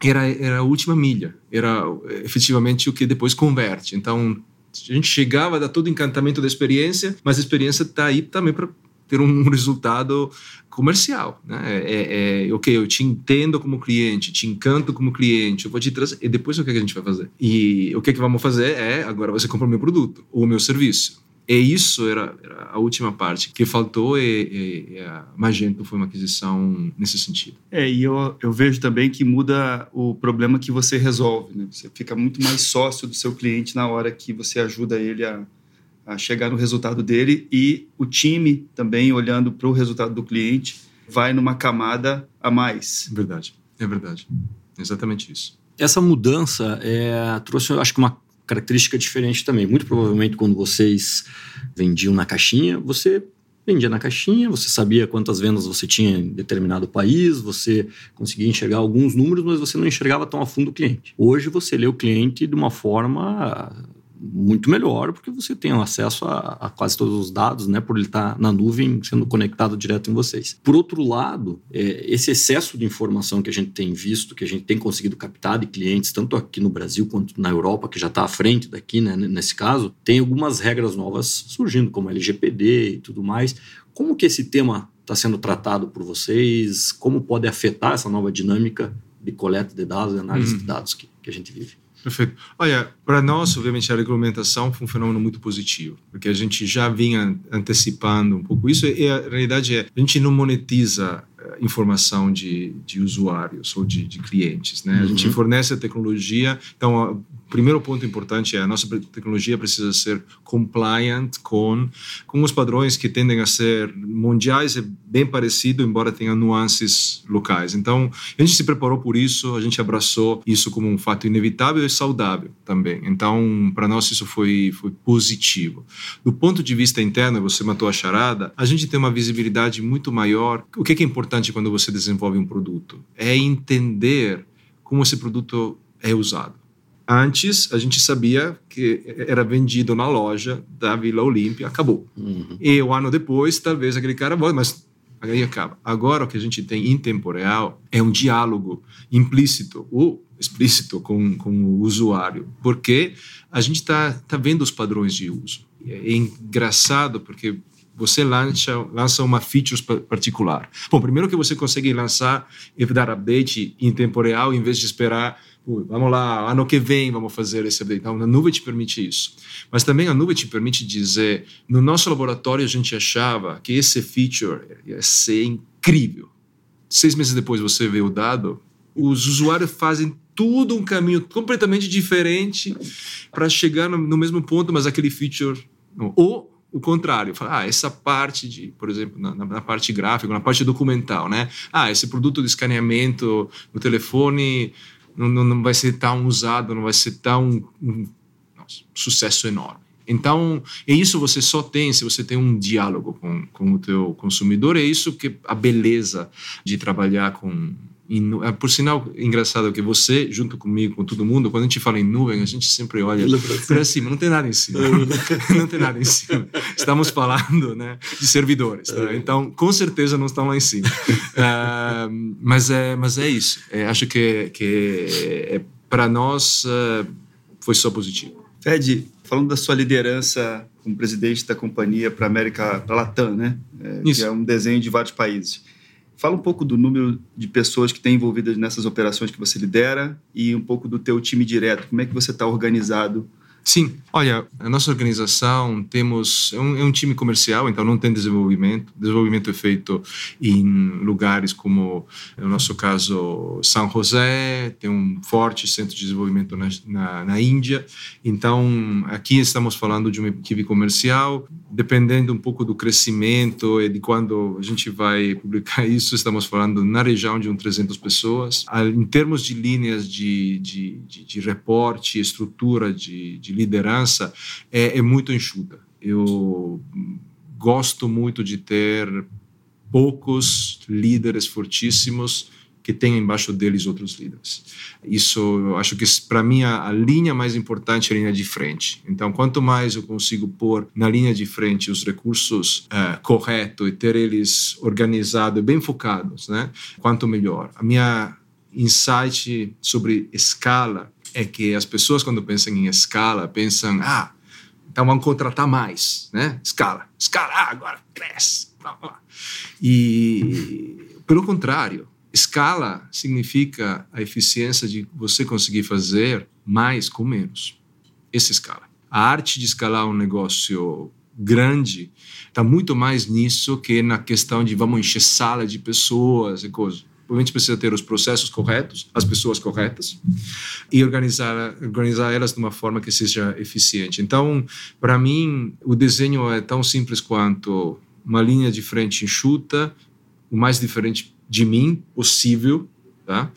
era, era a última milha, era efetivamente o que depois converte. Então, a gente chegava a dar todo o encantamento da experiência, mas a experiência está aí também para ter um resultado comercial, né? É, é, ok, eu te entendo como cliente, te encanto como cliente, eu vou te trazer. E depois o que, é que a gente vai fazer? E o que, é que vamos fazer é agora você compra o meu produto ou o meu serviço. E isso era, era a última parte que faltou e, e, a Magento foi uma aquisição nesse sentido. É, e eu, eu vejo também que muda o problema que você resolve. Né? Você fica muito mais sócio do seu cliente na hora que você ajuda ele a, a chegar no resultado dele e o time também olhando para o resultado do cliente vai numa camada a mais. É verdade, é verdade. Exatamente isso. Essa mudança é, trouxe, acho que, uma característica diferente também. Muito provavelmente, quando vocês vendiam na caixinha, você vendia na caixinha, você sabia quantas vendas você tinha em determinado país, você conseguia enxergar alguns números, mas você não enxergava tão a fundo o cliente. Hoje você lê o cliente de uma forma muito melhor, porque você tem acesso a, a, quase todos os dados, né, por ele estar na nuvem sendo conectado direto em vocês. Por outro lado, é, esse excesso de informação que a gente tem visto, que a gente tem conseguido captar de clientes, tanto aqui no Brasil quanto na Europa, que já está à frente daqui, né, nesse caso, tem algumas regras novas surgindo, como LGPD e tudo mais. Como que esse tema está sendo tratado por vocês? Como pode afetar essa nova dinâmica de coleta de dados e análise uhum. de dados que, que a gente vive? Perfeito. Olha, para nós, obviamente, a regulamentação foi um fenômeno muito positivo, porque a gente já vinha antecipando um pouco isso, e a realidade é, a gente não monetiza eh, informação de, de usuários ou de, de clientes, né? Uhum. A gente uhum. fornece a tecnologia, então primeiro ponto importante é a nossa tecnologia precisa ser compliant com, com os padrões que tendem a ser mundiais e bem parecido, embora tenha nuances locais. Então, a gente se preparou por isso, a gente abraçou isso como um fato inevitável e saudável também. Então, para nós isso foi, foi positivo. Do ponto de vista interno, você matou a charada, a gente tem uma visibilidade muito maior. O que é importante quando você desenvolve um produto? É entender como esse produto é usado. Antes, a gente sabia que era vendido na loja da Vila Olímpia, acabou. Uhum. E um ano depois, talvez aquele cara volte, mas aí acaba. Agora, o que a gente tem em tempo real é um diálogo implícito ou explícito com, com o usuário, porque a gente está tá vendo os padrões de uso. É engraçado porque você lança, lança uma feature particular. Bom, primeiro que você consegue lançar e dar update em tempo real, em vez de esperar vamos lá, ano que vem vamos fazer esse update. Então, a nuvem te permite isso. Mas também a nuvem te permite dizer, no nosso laboratório a gente achava que esse feature ia ser incrível. Seis meses depois você vê o dado, os usuários fazem tudo um caminho completamente diferente para chegar no, no, mesmo ponto, mas aquele feature... Não. Ou o contrário, falar, ah, essa parte de, por exemplo, na, na, parte gráfica, na parte documental, né? Ah, esse produto de escaneamento no telefone não, não vai ser tão usado, não vai ser tão um, nossa, sucesso enorme. Então, é isso você só tem se você tem um diálogo com, com o teu consumidor. É isso que a beleza de trabalhar com é, por sinal, engraçado que você, junto comigo, com todo mundo, quando a gente fala em nuvem, a gente sempre olha para cima, não tem nada em cima. não tem nada em cima. Estamos falando né, de servidores. Tá? Então, com certeza não estão lá em cima. Uh, mas, é, mas é isso. É, acho que, que é, para nós uh, foi só positivo. Fed, falando da sua liderança como presidente da companhia para a América, para Latam, né? É, que é um desenho de vários países. Fala um pouco do número de pessoas que estão envolvidas nessas operações que você lidera e um pouco do teu time direto. Como é que você está organizado Sim, olha, a nossa organização temos é um, é um, time comercial, então não tem desenvolvimento. Desenvolvimento é feito em lugares como, no nosso caso, São José, tem um forte centro de desenvolvimento na, na, na Índia. Então, aqui estamos falando de uma equipe comercial, dependendo um pouco do crescimento e de quando a gente vai publicar isso, estamos falando na região de um 300 pessoas. Em termos de linhas de, de, de, de reporte, estrutura de, de de liderança é, é muito enxuta. Eu gosto muito de ter poucos líderes fortíssimos que tenham embaixo deles outros líderes. Isso, eu acho que para mim a, a, linha mais importante é a linha de frente. Então, quanto mais eu consigo pôr na linha de frente os recursos uh, corretos e ter eles organizados e bem focados, né? Quanto melhor. A minha insight sobre escala é que as pessoas, quando pensam em escala, pensam, ah, então vamos contratar mais, né? Escala, escala, ah, agora cresce. E, pelo contrário, escala significa a eficiência de você conseguir fazer mais com menos. Essa é escala. A arte de escalar um negócio grande está muito mais nisso que na questão de vamos encher sala de pessoas e coisas. Obviamente precisa ter os processos corretos, as pessoas corretas e organizar organizar elas de uma forma que seja eficiente. Então, para mim, o desenho é tão simples quanto uma linha de frente enxuta, o mais diferente de mim possível, tá?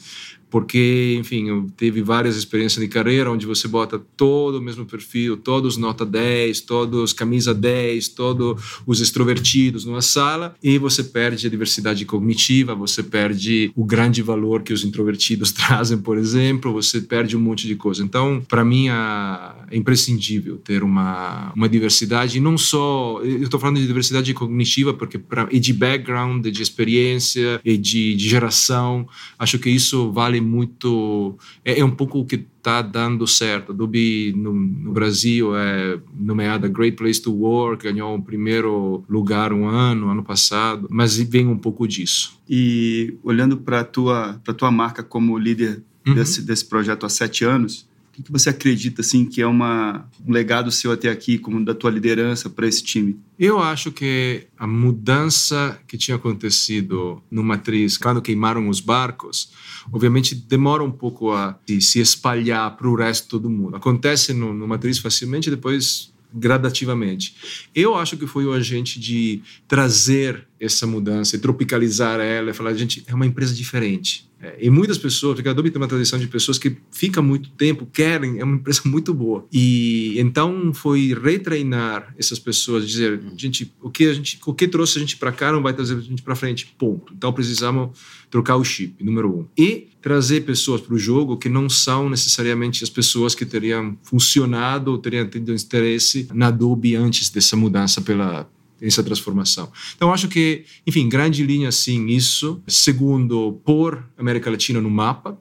Porque, enfim, eu teve várias experiências de carreira onde você bota todo o mesmo perfil, todos nota 10, todos camisa 10, todos os extrovertidos numa sala e você perde a diversidade cognitiva, você perde o grande valor que os introvertidos trazem, por exemplo, você perde um monte de coisa. Então, para mim, é imprescindível ter uma, uma diversidade, e não só, eu estou falando de diversidade cognitiva porque pra, e de background, de experiência e de, de geração, acho que isso vale muito. É, é um pouco o que está dando certo. Adobe no, no, Brasil é nomeada Great Place to Work, ganhou o primeiro lugar um ano, ano passado, mas vem um pouco disso. E olhando para a tua, tua marca como líder uhum. desse, desse projeto há sete anos, o que você acredita assim que é uma, um legado seu até aqui, como da tua liderança para esse time? Eu acho que a mudança que tinha acontecido no Matriz, quando queimaram os barcos, obviamente demora um pouco a se espalhar para o resto do mundo. Acontece no, no Matriz facilmente, depois gradativamente. Eu acho que foi o agente de trazer essa mudança e tropicalizar ela e falar, gente, é uma empresa diferente. É, e muitas pessoas, porque a Adobe tem uma tradição de pessoas que fica muito tempo, querem, é uma empresa muito boa. E então foi retreinar essas pessoas, dizer, gente, o que a gente, o que trouxe a gente para cá não vai trazer a gente para frente, ponto. Então precisamos trocar o chip, número um. E trazer pessoas para o jogo que não são necessariamente as pessoas que teriam funcionado ou teriam tido interesse na Adobe antes dessa mudança pela essa transformação. Então, acho que, enfim, grande linha, sim, isso. Segundo, pôr América Latina no mapa,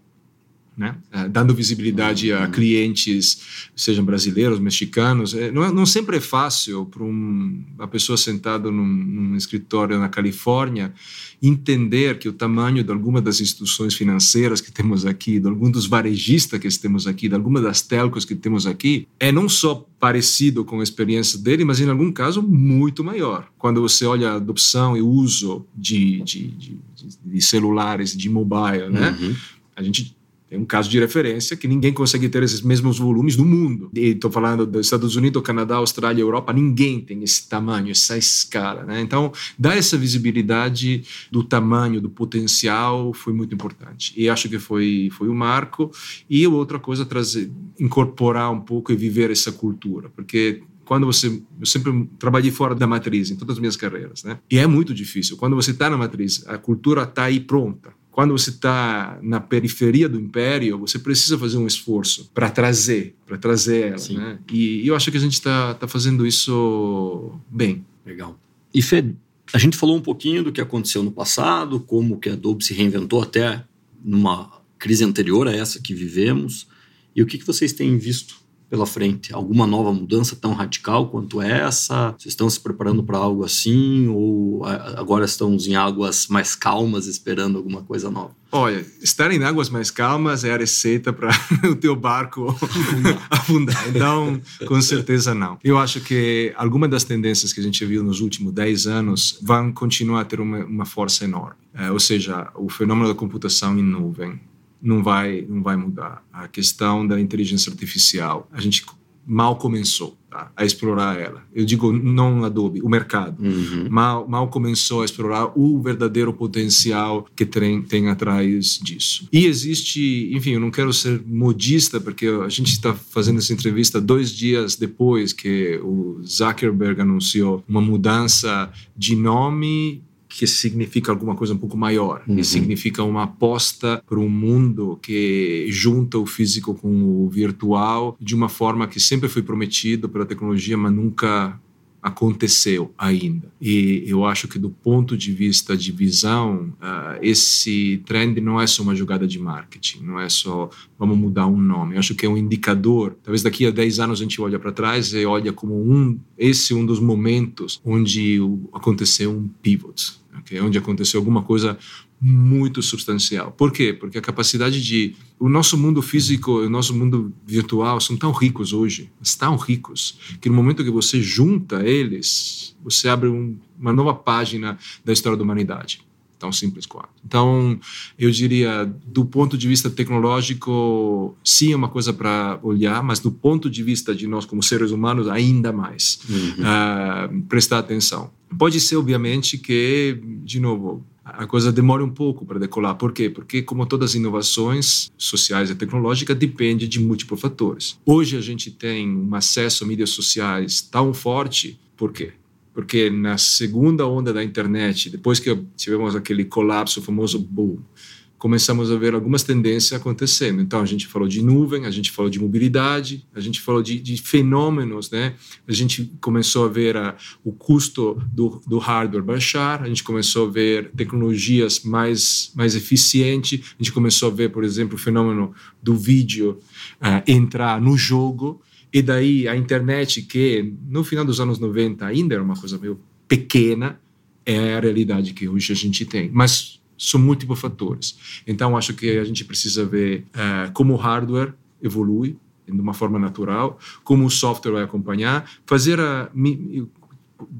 né? Uh, dando visibilidade a clientes, sejam brasileiros, mexicanos. É, não, não, sempre é fácil para um, uma pessoa sentada num, num, escritório na Califórnia entender que o tamanho de alguma das instituições financeiras que temos aqui, de algum dos varejistas que temos aqui, de alguma das telcos que temos aqui, é não só parecido com a experiência dele, mas em algum caso muito maior. Quando você olha a adopção e uso de, de, de, de celulares, de mobile, né? Uhum. A gente é um caso de referência que ninguém consegue ter esses mesmos volumes no mundo. Estou falando dos Estados Unidos, Canadá, Austrália, Europa, ninguém tem esse tamanho, essa escala. Né? Então, dar essa visibilidade do tamanho, do potencial, foi muito importante. E acho que foi, foi um marco. E outra coisa, trazer, incorporar um pouco e viver essa cultura, porque quando você eu sempre trabalhei fora da matriz em todas as minhas carreiras né e é muito difícil quando você está na matriz a cultura está aí pronta quando você está na periferia do império, você precisa fazer um esforço para trazer, para trazer ela, né? E, eu acho que a gente está tá fazendo isso bem. Legal. E Fed, a gente falou um pouquinho do que aconteceu no passado, como que a Adobe se reinventou até numa crise anterior a essa que vivemos. E o que, que vocês têm visto pela frente? Alguma nova mudança tão radical quanto essa? Vocês estão se preparando para algo assim? Ou agora estamos em águas mais calmas esperando alguma coisa nova? Olha, estar em águas mais calmas é a receita para o teu barco afundar. Então, com certeza não. Eu acho que algumas das tendências que a gente viu nos últimos 10 anos vão continuar a ter uma, uma força enorme. É, ou seja, o fenômeno da computação em nuvem, não vai, não vai mudar. A questão da inteligência artificial, a gente mal começou tá, a explorar ela. Eu digo não Adobe, o mercado. Uhum. Mal, mal começou a explorar o verdadeiro potencial que tem, tem atrás disso. E existe, enfim, eu não quero ser modista, porque a gente está fazendo essa entrevista dois dias depois que o Zuckerberg anunciou uma mudança de nome que significa alguma coisa um pouco maior, uhum. que significa uma aposta para um mundo que junta o físico com o virtual de uma forma que sempre foi prometido pela tecnologia, mas nunca aconteceu ainda. E eu acho que do ponto de vista de visão, uh, esse trend não é só uma jogada de marketing, não é só vamos mudar um nome. Eu acho que é um indicador. Talvez daqui a 10 anos a gente olha para trás e olha como um esse é um dos momentos onde aconteceu um pivot, okay? onde aconteceu alguma coisa muito substancial. Por quê? Porque a capacidade de. O nosso mundo físico o nosso mundo virtual são tão ricos hoje, tão ricos, que no momento que você junta eles, você abre um, uma nova página da história da humanidade tão simples quanto. Então, eu diria, do ponto de vista tecnológico, sim, é uma coisa para olhar, mas do ponto de vista de nós como seres humanos, ainda mais uhum. uh, prestar atenção. Pode ser, obviamente, que, de novo, a coisa demore um pouco para decolar. Por quê? Porque, como todas as inovações sociais e tecnológicas, depende de múltiplos fatores. Hoje a gente tem um acesso a mídias sociais tão forte, por quê? Porque na segunda onda da internet, depois que tivemos aquele colapso, o famoso boom, começamos a ver algumas tendências acontecendo. Então, a gente falou de nuvem, a gente falou de mobilidade, a gente falou de, de fenômenos, né? A gente começou a ver a, o custo do, do, hardware baixar, a gente começou a ver tecnologias mais, mais eficientes, a gente começou a ver, por exemplo, o fenômeno do vídeo uh, entrar no jogo. E daí a internet, que no final dos anos 90 ainda era uma coisa meio pequena, é a realidade que hoje a gente tem. Mas são múltiplos fatores. Então acho que a gente precisa ver uh, como o hardware evolui de uma forma natural, como o software vai acompanhar, fazer a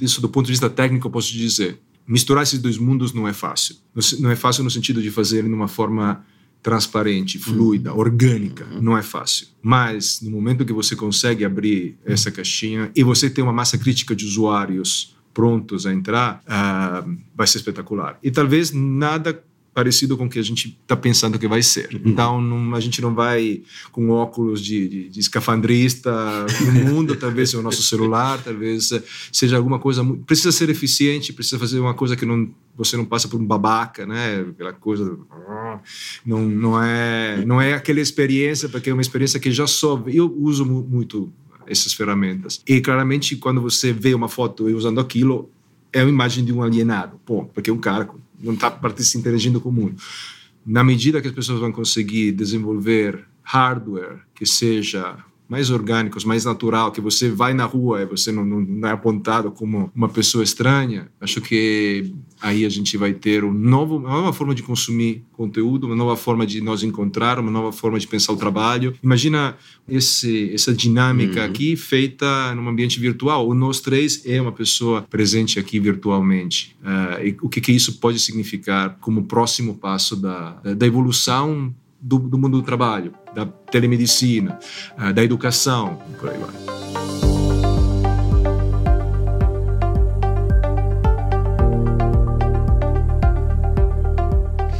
isso do ponto de vista técnico eu posso dizer misturar esses dois mundos não é fácil não é fácil no sentido de fazer de uma forma transparente, fluida, uhum. orgânica. Uhum. Não é fácil. Mas no momento que você consegue abrir essa caixinha e você tem uma massa crítica de usuários prontos a entrar, uh, vai ser espetacular. E talvez nada parecido com o que a gente está pensando que vai ser. Uhum. Então, não, a gente não vai com óculos de, de, de escafandrista no mundo, talvez o nosso celular, talvez seja alguma coisa. Precisa ser eficiente, precisa fazer uma coisa que não, você não passa por um babaca, né? Aquela coisa. Não, não, é, não é aquela experiência, porque é uma experiência que já só. Eu uso muito essas ferramentas. E claramente, quando você vê uma foto eu usando aquilo, é uma imagem de um alienado. Pô, porque é um cara não está interagindo com o mundo. Na medida que as pessoas vão conseguir desenvolver hardware que seja mais orgânicos, mais natural, que você vai na rua e você não, não, não, é apontado como uma pessoa estranha, acho que aí a gente vai ter um novo, uma nova forma de consumir conteúdo, uma nova forma de nós encontrar, uma nova forma de pensar o trabalho. Imagina esse, essa dinâmica uhum. aqui feita num ambiente virtual. O nós três é uma pessoa presente aqui virtualmente. Uh, o que, que isso pode significar como próximo passo da, da evolução do, do mundo do trabalho, da telemedicina, uh, da educação, por aí vai.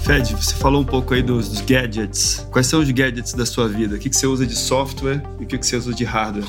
Fed, você falou um pouco aí dos, dos, gadgets. Quais são os gadgets da sua vida? O que, que você usa de software e o que, que você usa de hardware?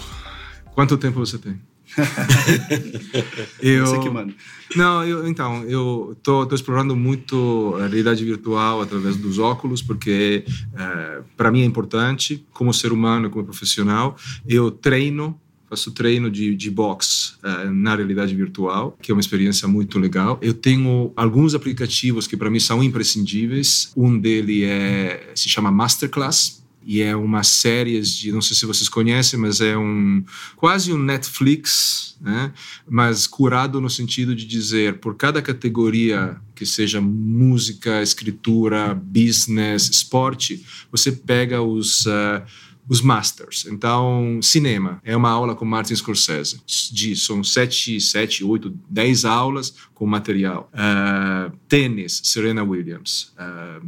Quanto tempo você tem? eu, Você que manda. Não, eu, então, eu tô, tô, explorando muito a realidade virtual através dos óculos, porque é, para mim é importante, como ser humano, como profissional. Eu treino faço treino de, de boxe uh, na realidade virtual, que é uma experiência muito legal. Eu tenho alguns aplicativos que para mim são imprescindíveis. Um deles é, se chama Masterclass, e é uma série de, não sei se vocês conhecem, mas é um quase um Netflix, né? Mas curado no sentido de dizer por cada categoria que seja música, escritura, business, esporte, você pega os uh, os masters. Então, cinema é uma aula com Martin Scorsese. De, são sete, sete, oito, dez aulas com material. Uh, tênis, Serena Williams. Uh,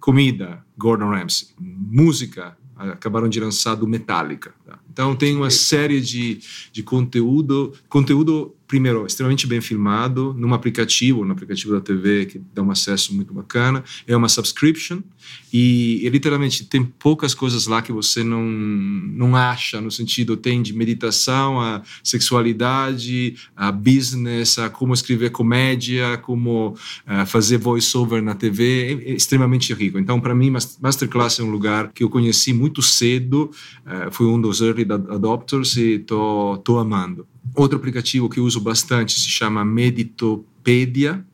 comida, Gordon Ramsay. Música, acabaram de lançar do Metallica. Tá? Então tem uma série de, de conteúdo, conteúdo primeiro, extremamente bem filmado, num aplicativo, no aplicativo da TV, que dá um acesso muito bacana. É uma subscription e, e, literalmente tem poucas coisas lá que você não, não acha, no sentido, tem de meditação, a sexualidade, a business, a como escrever comédia, como uh, fazer voice-over na TV, é, é extremamente rico. Então, para mim, Masterclass é um lugar que eu conheci muito cedo, uh, fui um dos early adopters e tô, tô amando. Outro aplicativo que uso bastante se chama Meditopedia.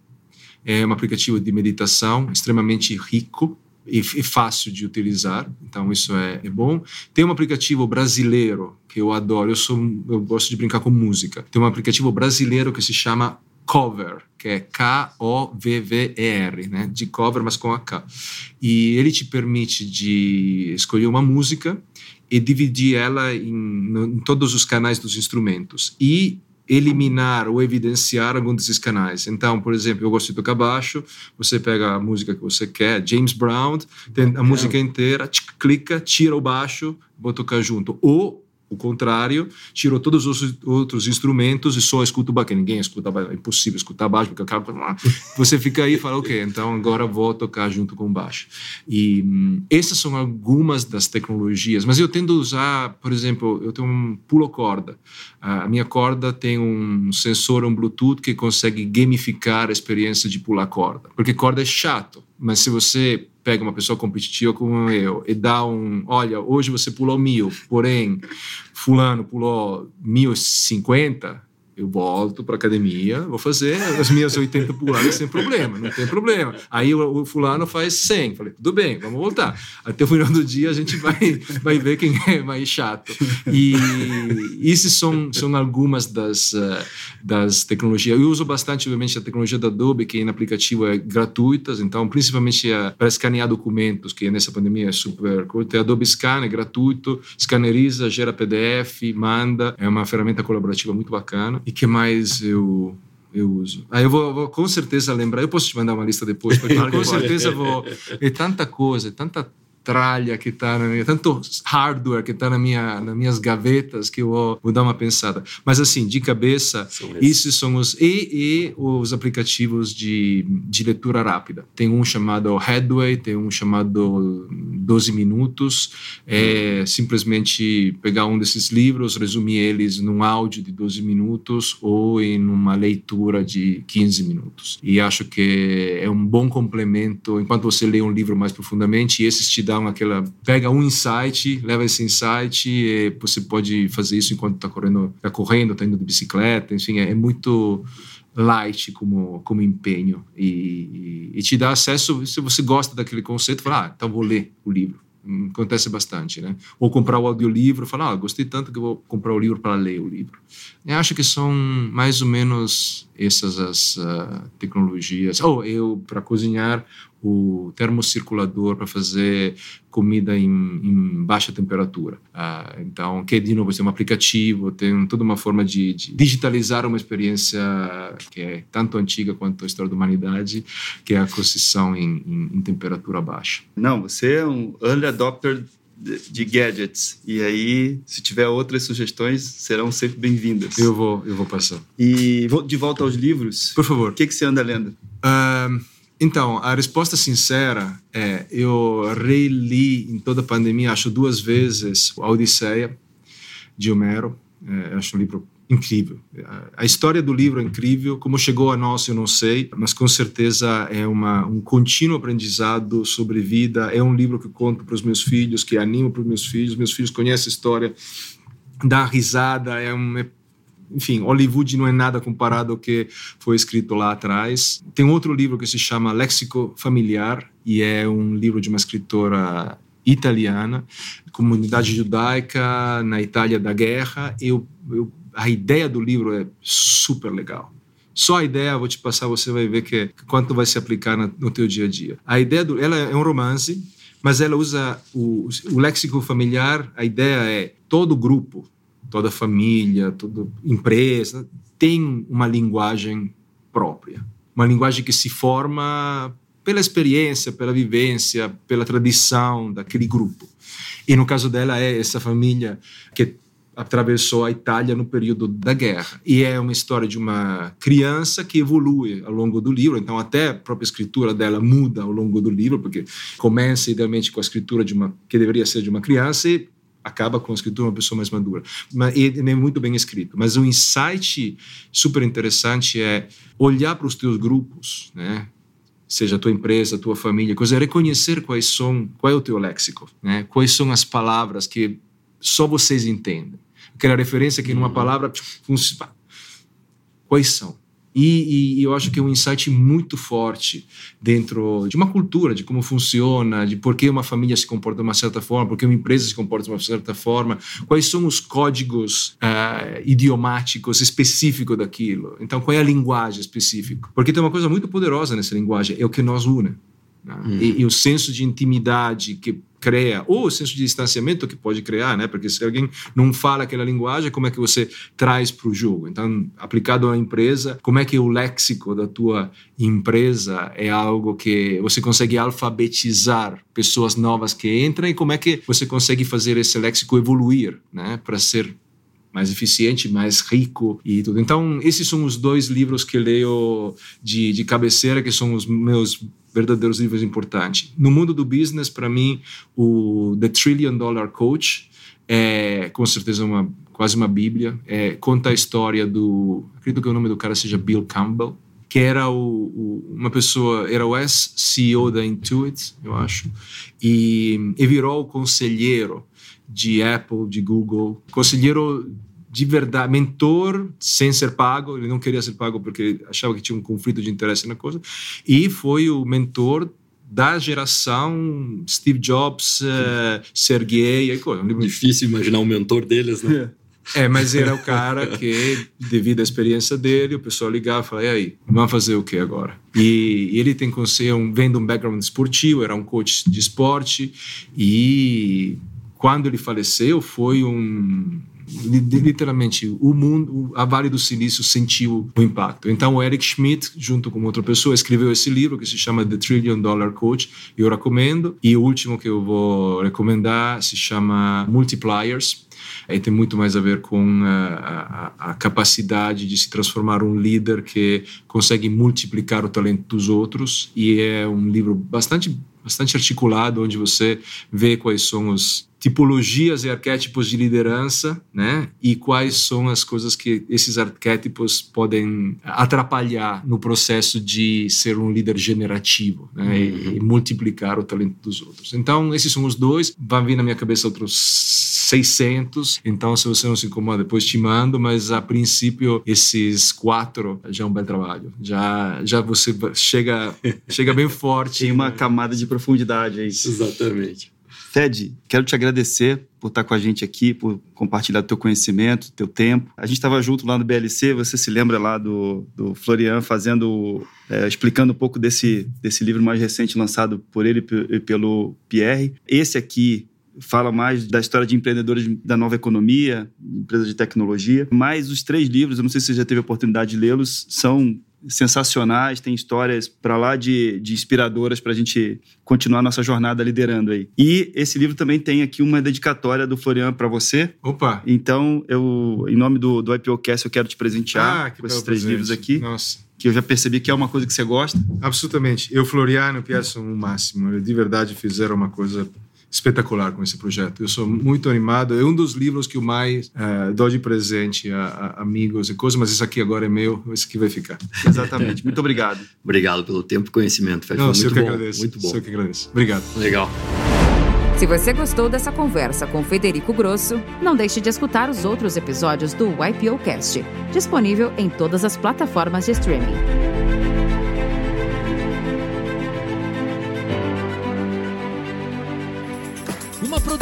É um aplicativo de meditação extremamente rico e, fácil de utilizar, então isso é, é, bom. Tem um aplicativo brasileiro que eu adoro, eu, sou, eu gosto de brincar com música. Tem um aplicativo brasileiro que se chama Cover, que é K-O-V-V-E-R, né? De cover, mas com a K. E ele te permite de escolher uma música e dividir ela em, em todos os canais dos instrumentos. E eliminar ou evidenciar algum desses canais. Então, por exemplo, eu gosto de tocar baixo, você pega a música que você quer, James Brown, tem a música inteira, clica, tira o baixo, vou tocar junto. Ou o contrário, tirou todos os outros instrumentos e só escuta o baixo. Ninguém escuta baixo, é impossível escutar baixo, porque acaba. Você fica aí e fala, ok, então agora vou tocar junto com baixo. E hum, essas são algumas das tecnologias, mas eu tendo usar, por exemplo, eu tenho um pulo-corda. A minha corda tem um sensor, um Bluetooth que consegue gamificar a experiência de pular corda, porque corda é chato, mas se você pega uma pessoa competitiva como eu e dá um, olha, hoje você pulou mil, porém fulano pulou mil cinquenta, eu volto para academia, vou fazer as minhas 80 puladas sem problema, não tem problema. Aí o, o, fulano faz 100. Falei, tudo bem, vamos voltar. Até o final do dia a gente vai, vai ver quem é mais chato. E essas são, são algumas das, uh, das tecnologias. Eu uso bastante, obviamente, a tecnologia da Adobe, que no aplicativo é gratuita, então, principalmente uh, para escanear documentos, que nessa pandemia é super curto. A Adobe Scan é gratuito, escaneriza, gera PDF, manda. É uma ferramenta colaborativa muito bacana. E que mais eu eu uso. Aí eu vou, vou, com certeza lembrar. Eu posso te mandar uma lista depois, porque com certeza vou. É tanta coisa, tanta tralha que está na minha, tanto hardware que está na minha, nas minhas gavetas que eu vou, vou, dar uma pensada. Mas assim, de cabeça, esses são os e, e os aplicativos de, de leitura rápida. Tem um chamado Headway, tem um chamado 12 minutos. É simplesmente pegar um desses livros, resumir eles num áudio de 12 minutos ou em uma leitura de 15 minutos. E acho que é um bom complemento enquanto você lê um livro mais profundamente e esses te dão dá aquela pega um insight, leva esse insight você pode fazer isso enquanto está correndo, está correndo, está indo de bicicleta, enfim, é, é muito light como, como empenho e, e, e, te dá acesso, se você gosta daquele conceito, fala, ah, então vou ler o livro. Acontece bastante, né? Ou comprar o audiolivro, falar, ah, gostei tanto que vou comprar o livro para ler o livro. Eu acho que são mais ou menos essas as uh, tecnologias. Ou oh, eu, para cozinhar, o termocirculador para fazer comida em, em baixa temperatura. Uh, então, que de novo tem um aplicativo, tem toda uma forma de, de, digitalizar uma experiência que é tanto antiga quanto a história da humanidade, que é a cocção em, em, em temperatura baixa. Não, você é um early adopter de gadgets. E aí, se tiver outras sugestões, serão sempre bem-vindas. Eu vou, eu vou passar. E de volta aos livros. Por favor. O que, que você anda lendo? Uh, então, a resposta sincera é: eu reli em toda a pandemia, acho duas vezes, a Odisseia de Homero. É, acho um livro incrível. A história do livro é incrível, como chegou a nós eu não sei, mas com certeza é uma, um contínuo aprendizado sobre vida. É um livro que conto para os meus filhos, que animo para os meus filhos. Meus filhos conhecem a história, dá risada, é um é enfim, Hollywood não é nada comparado ao que foi escrito lá atrás. Tem outro livro que se chama Léxico Familiar e é um livro de uma escritora italiana, comunidade judaica na Itália da guerra. Eu, eu, a ideia do livro é super legal. Só a ideia, vou te passar, você vai ver que, quanto vai se aplicar no, no teu dia a dia. A ideia do, ela é um romance, mas ela usa o, o léxico familiar. A ideia é todo grupo, toda família, toda empresa tem uma linguagem própria, uma linguagem que se forma pela experiência, pela vivência, pela tradição daquele grupo. E no caso dela é essa família que atravessou a Itália no período da guerra. E é uma história de uma criança que evolui ao longo do livro, então até a própria escritura dela muda ao longo do livro, porque começa idealmente com a escritura de uma que deveria ser de uma criança e acaba com a escritura uma pessoa mais madura. Mas ele é muito bem escrito. Mas o insight super interessante é olhar para os teus grupos, né? Seja a tua empresa, a tua família, coisa, é reconhecer quais são, qual é o teu léxico, né? Quais são as palavras que só vocês entendem. Aquela referência que numa uhum. palavra, quais são? E, e, eu acho que é um insight muito forte dentro de uma cultura, de como funciona, de por que uma família se comporta de uma certa forma, por que uma empresa se comporta de uma certa forma, quais são os códigos uh, idiomáticos específicos daquilo. Então, qual é a linguagem específica? Porque tem uma coisa muito poderosa nessa linguagem, é o que nos une. Né? Hum. E, e o senso de intimidade que cria, ou o senso de distanciamento que pode criar, né? Porque se alguém não fala aquela linguagem, como é que você traz para o jogo? Então, aplicado à empresa, como é que o léxico da tua empresa é algo que você consegue alfabetizar pessoas novas que entram e como é que você consegue fazer esse léxico evoluir, né? Para ser mais eficiente, mais rico e tudo. Então, esses são os dois livros que leio de, de cabeceira, que são os meus verdadeiros livros importantes. No mundo do business, para mim, o The Trillion Dollar Coach é com certeza uma quase uma bíblia. É, conta a história do, acredito que o nome do cara seja Bill Campbell, que era o, o, uma pessoa, era o ex-CEO da Intuit, eu acho, e, e virou o conselheiro de Apple, de Google, conselheiro de verdade, mentor sem ser pago, ele não queria ser pago porque achava que tinha um conflito de interesse na coisa, e foi o mentor da geração Steve Jobs, uh, Sergey e coisa. Difícil imaginar o mentor deles, né? É, mas era o cara que, devido à experiência dele, o pessoal ligava e falava, e aí, vamos fazer o que agora? E, e ele tem um, vem de um background esportivo, era um coach de esporte, e quando ele faleceu foi um literalmente o mundo, a Vale do Silício sentiu o impacto. Então o Eric Schmidt, junto com outra pessoa, escreveu esse livro que se chama The Trillion Dollar Coach. Eu recomendo. E o último que eu vou recomendar se chama Multipliers. Aí tem muito mais a ver com a, a, a, capacidade de se transformar um líder que consegue multiplicar o talento dos outros. E é um livro bastante bastante articulado, onde você vê quais são as tipologias e arquétipos de liderança, né? E quais são as coisas que esses arquétipos podem atrapalhar no processo de ser um líder generativo, né? Uhum. E, e multiplicar o talento dos outros. Então, esses são os dois. Vai vir na minha cabeça outros 600. Então, se você não se incomoda, depois te mando. Mas a princípio, esses quatro já é um belo trabalho. Já, já você chega, chega bem forte. Tem uma camada de profundidade aí. Exatamente. Fed, quero te agradecer por estar com a gente aqui, por compartilhar teu conhecimento, teu tempo. A gente estava junto lá no BLC, você se lembra lá do, do Florian fazendo, é, explicando um pouco desse, desse livro mais recente lançado por ele e pelo Pierre. Esse aqui fala mais da história de empreendedores da nova economia, empresa de tecnologia. Mas os três livros, eu não sei se você já teve a oportunidade de lê-los, são sensacionais, tem histórias para lá de, de inspiradoras para a gente continuar nossa jornada liderando aí. E esse livro também tem aqui uma dedicatória do Florian para você. Opa! Então, eu, em nome do, do IPOcast, eu quero te presentear ah, com esses três presente. livros aqui. Nossa que eu já percebi que é uma coisa que você gosta. Absolutamente. Eu, Floriano, penso o máximo. Eles de verdade fizeram uma coisa espetacular com esse projeto. Eu sou muito animado. É um dos livros que eu mais uh, dou de presente a, a, amigos e coisas, mas esse aqui agora é meu, esse aqui vai ficar. Exatamente. muito obrigado. obrigado pelo tempo e conhecimento, Fred. Não, muito que bom. Agradeço. Muito bom. Eu que agradeço. Obrigado. Legal. Se você gostou dessa conversa com Federico Grosso, não deixe de escutar os outros episódios do YPOcast, disponível em todas as plataformas de streaming.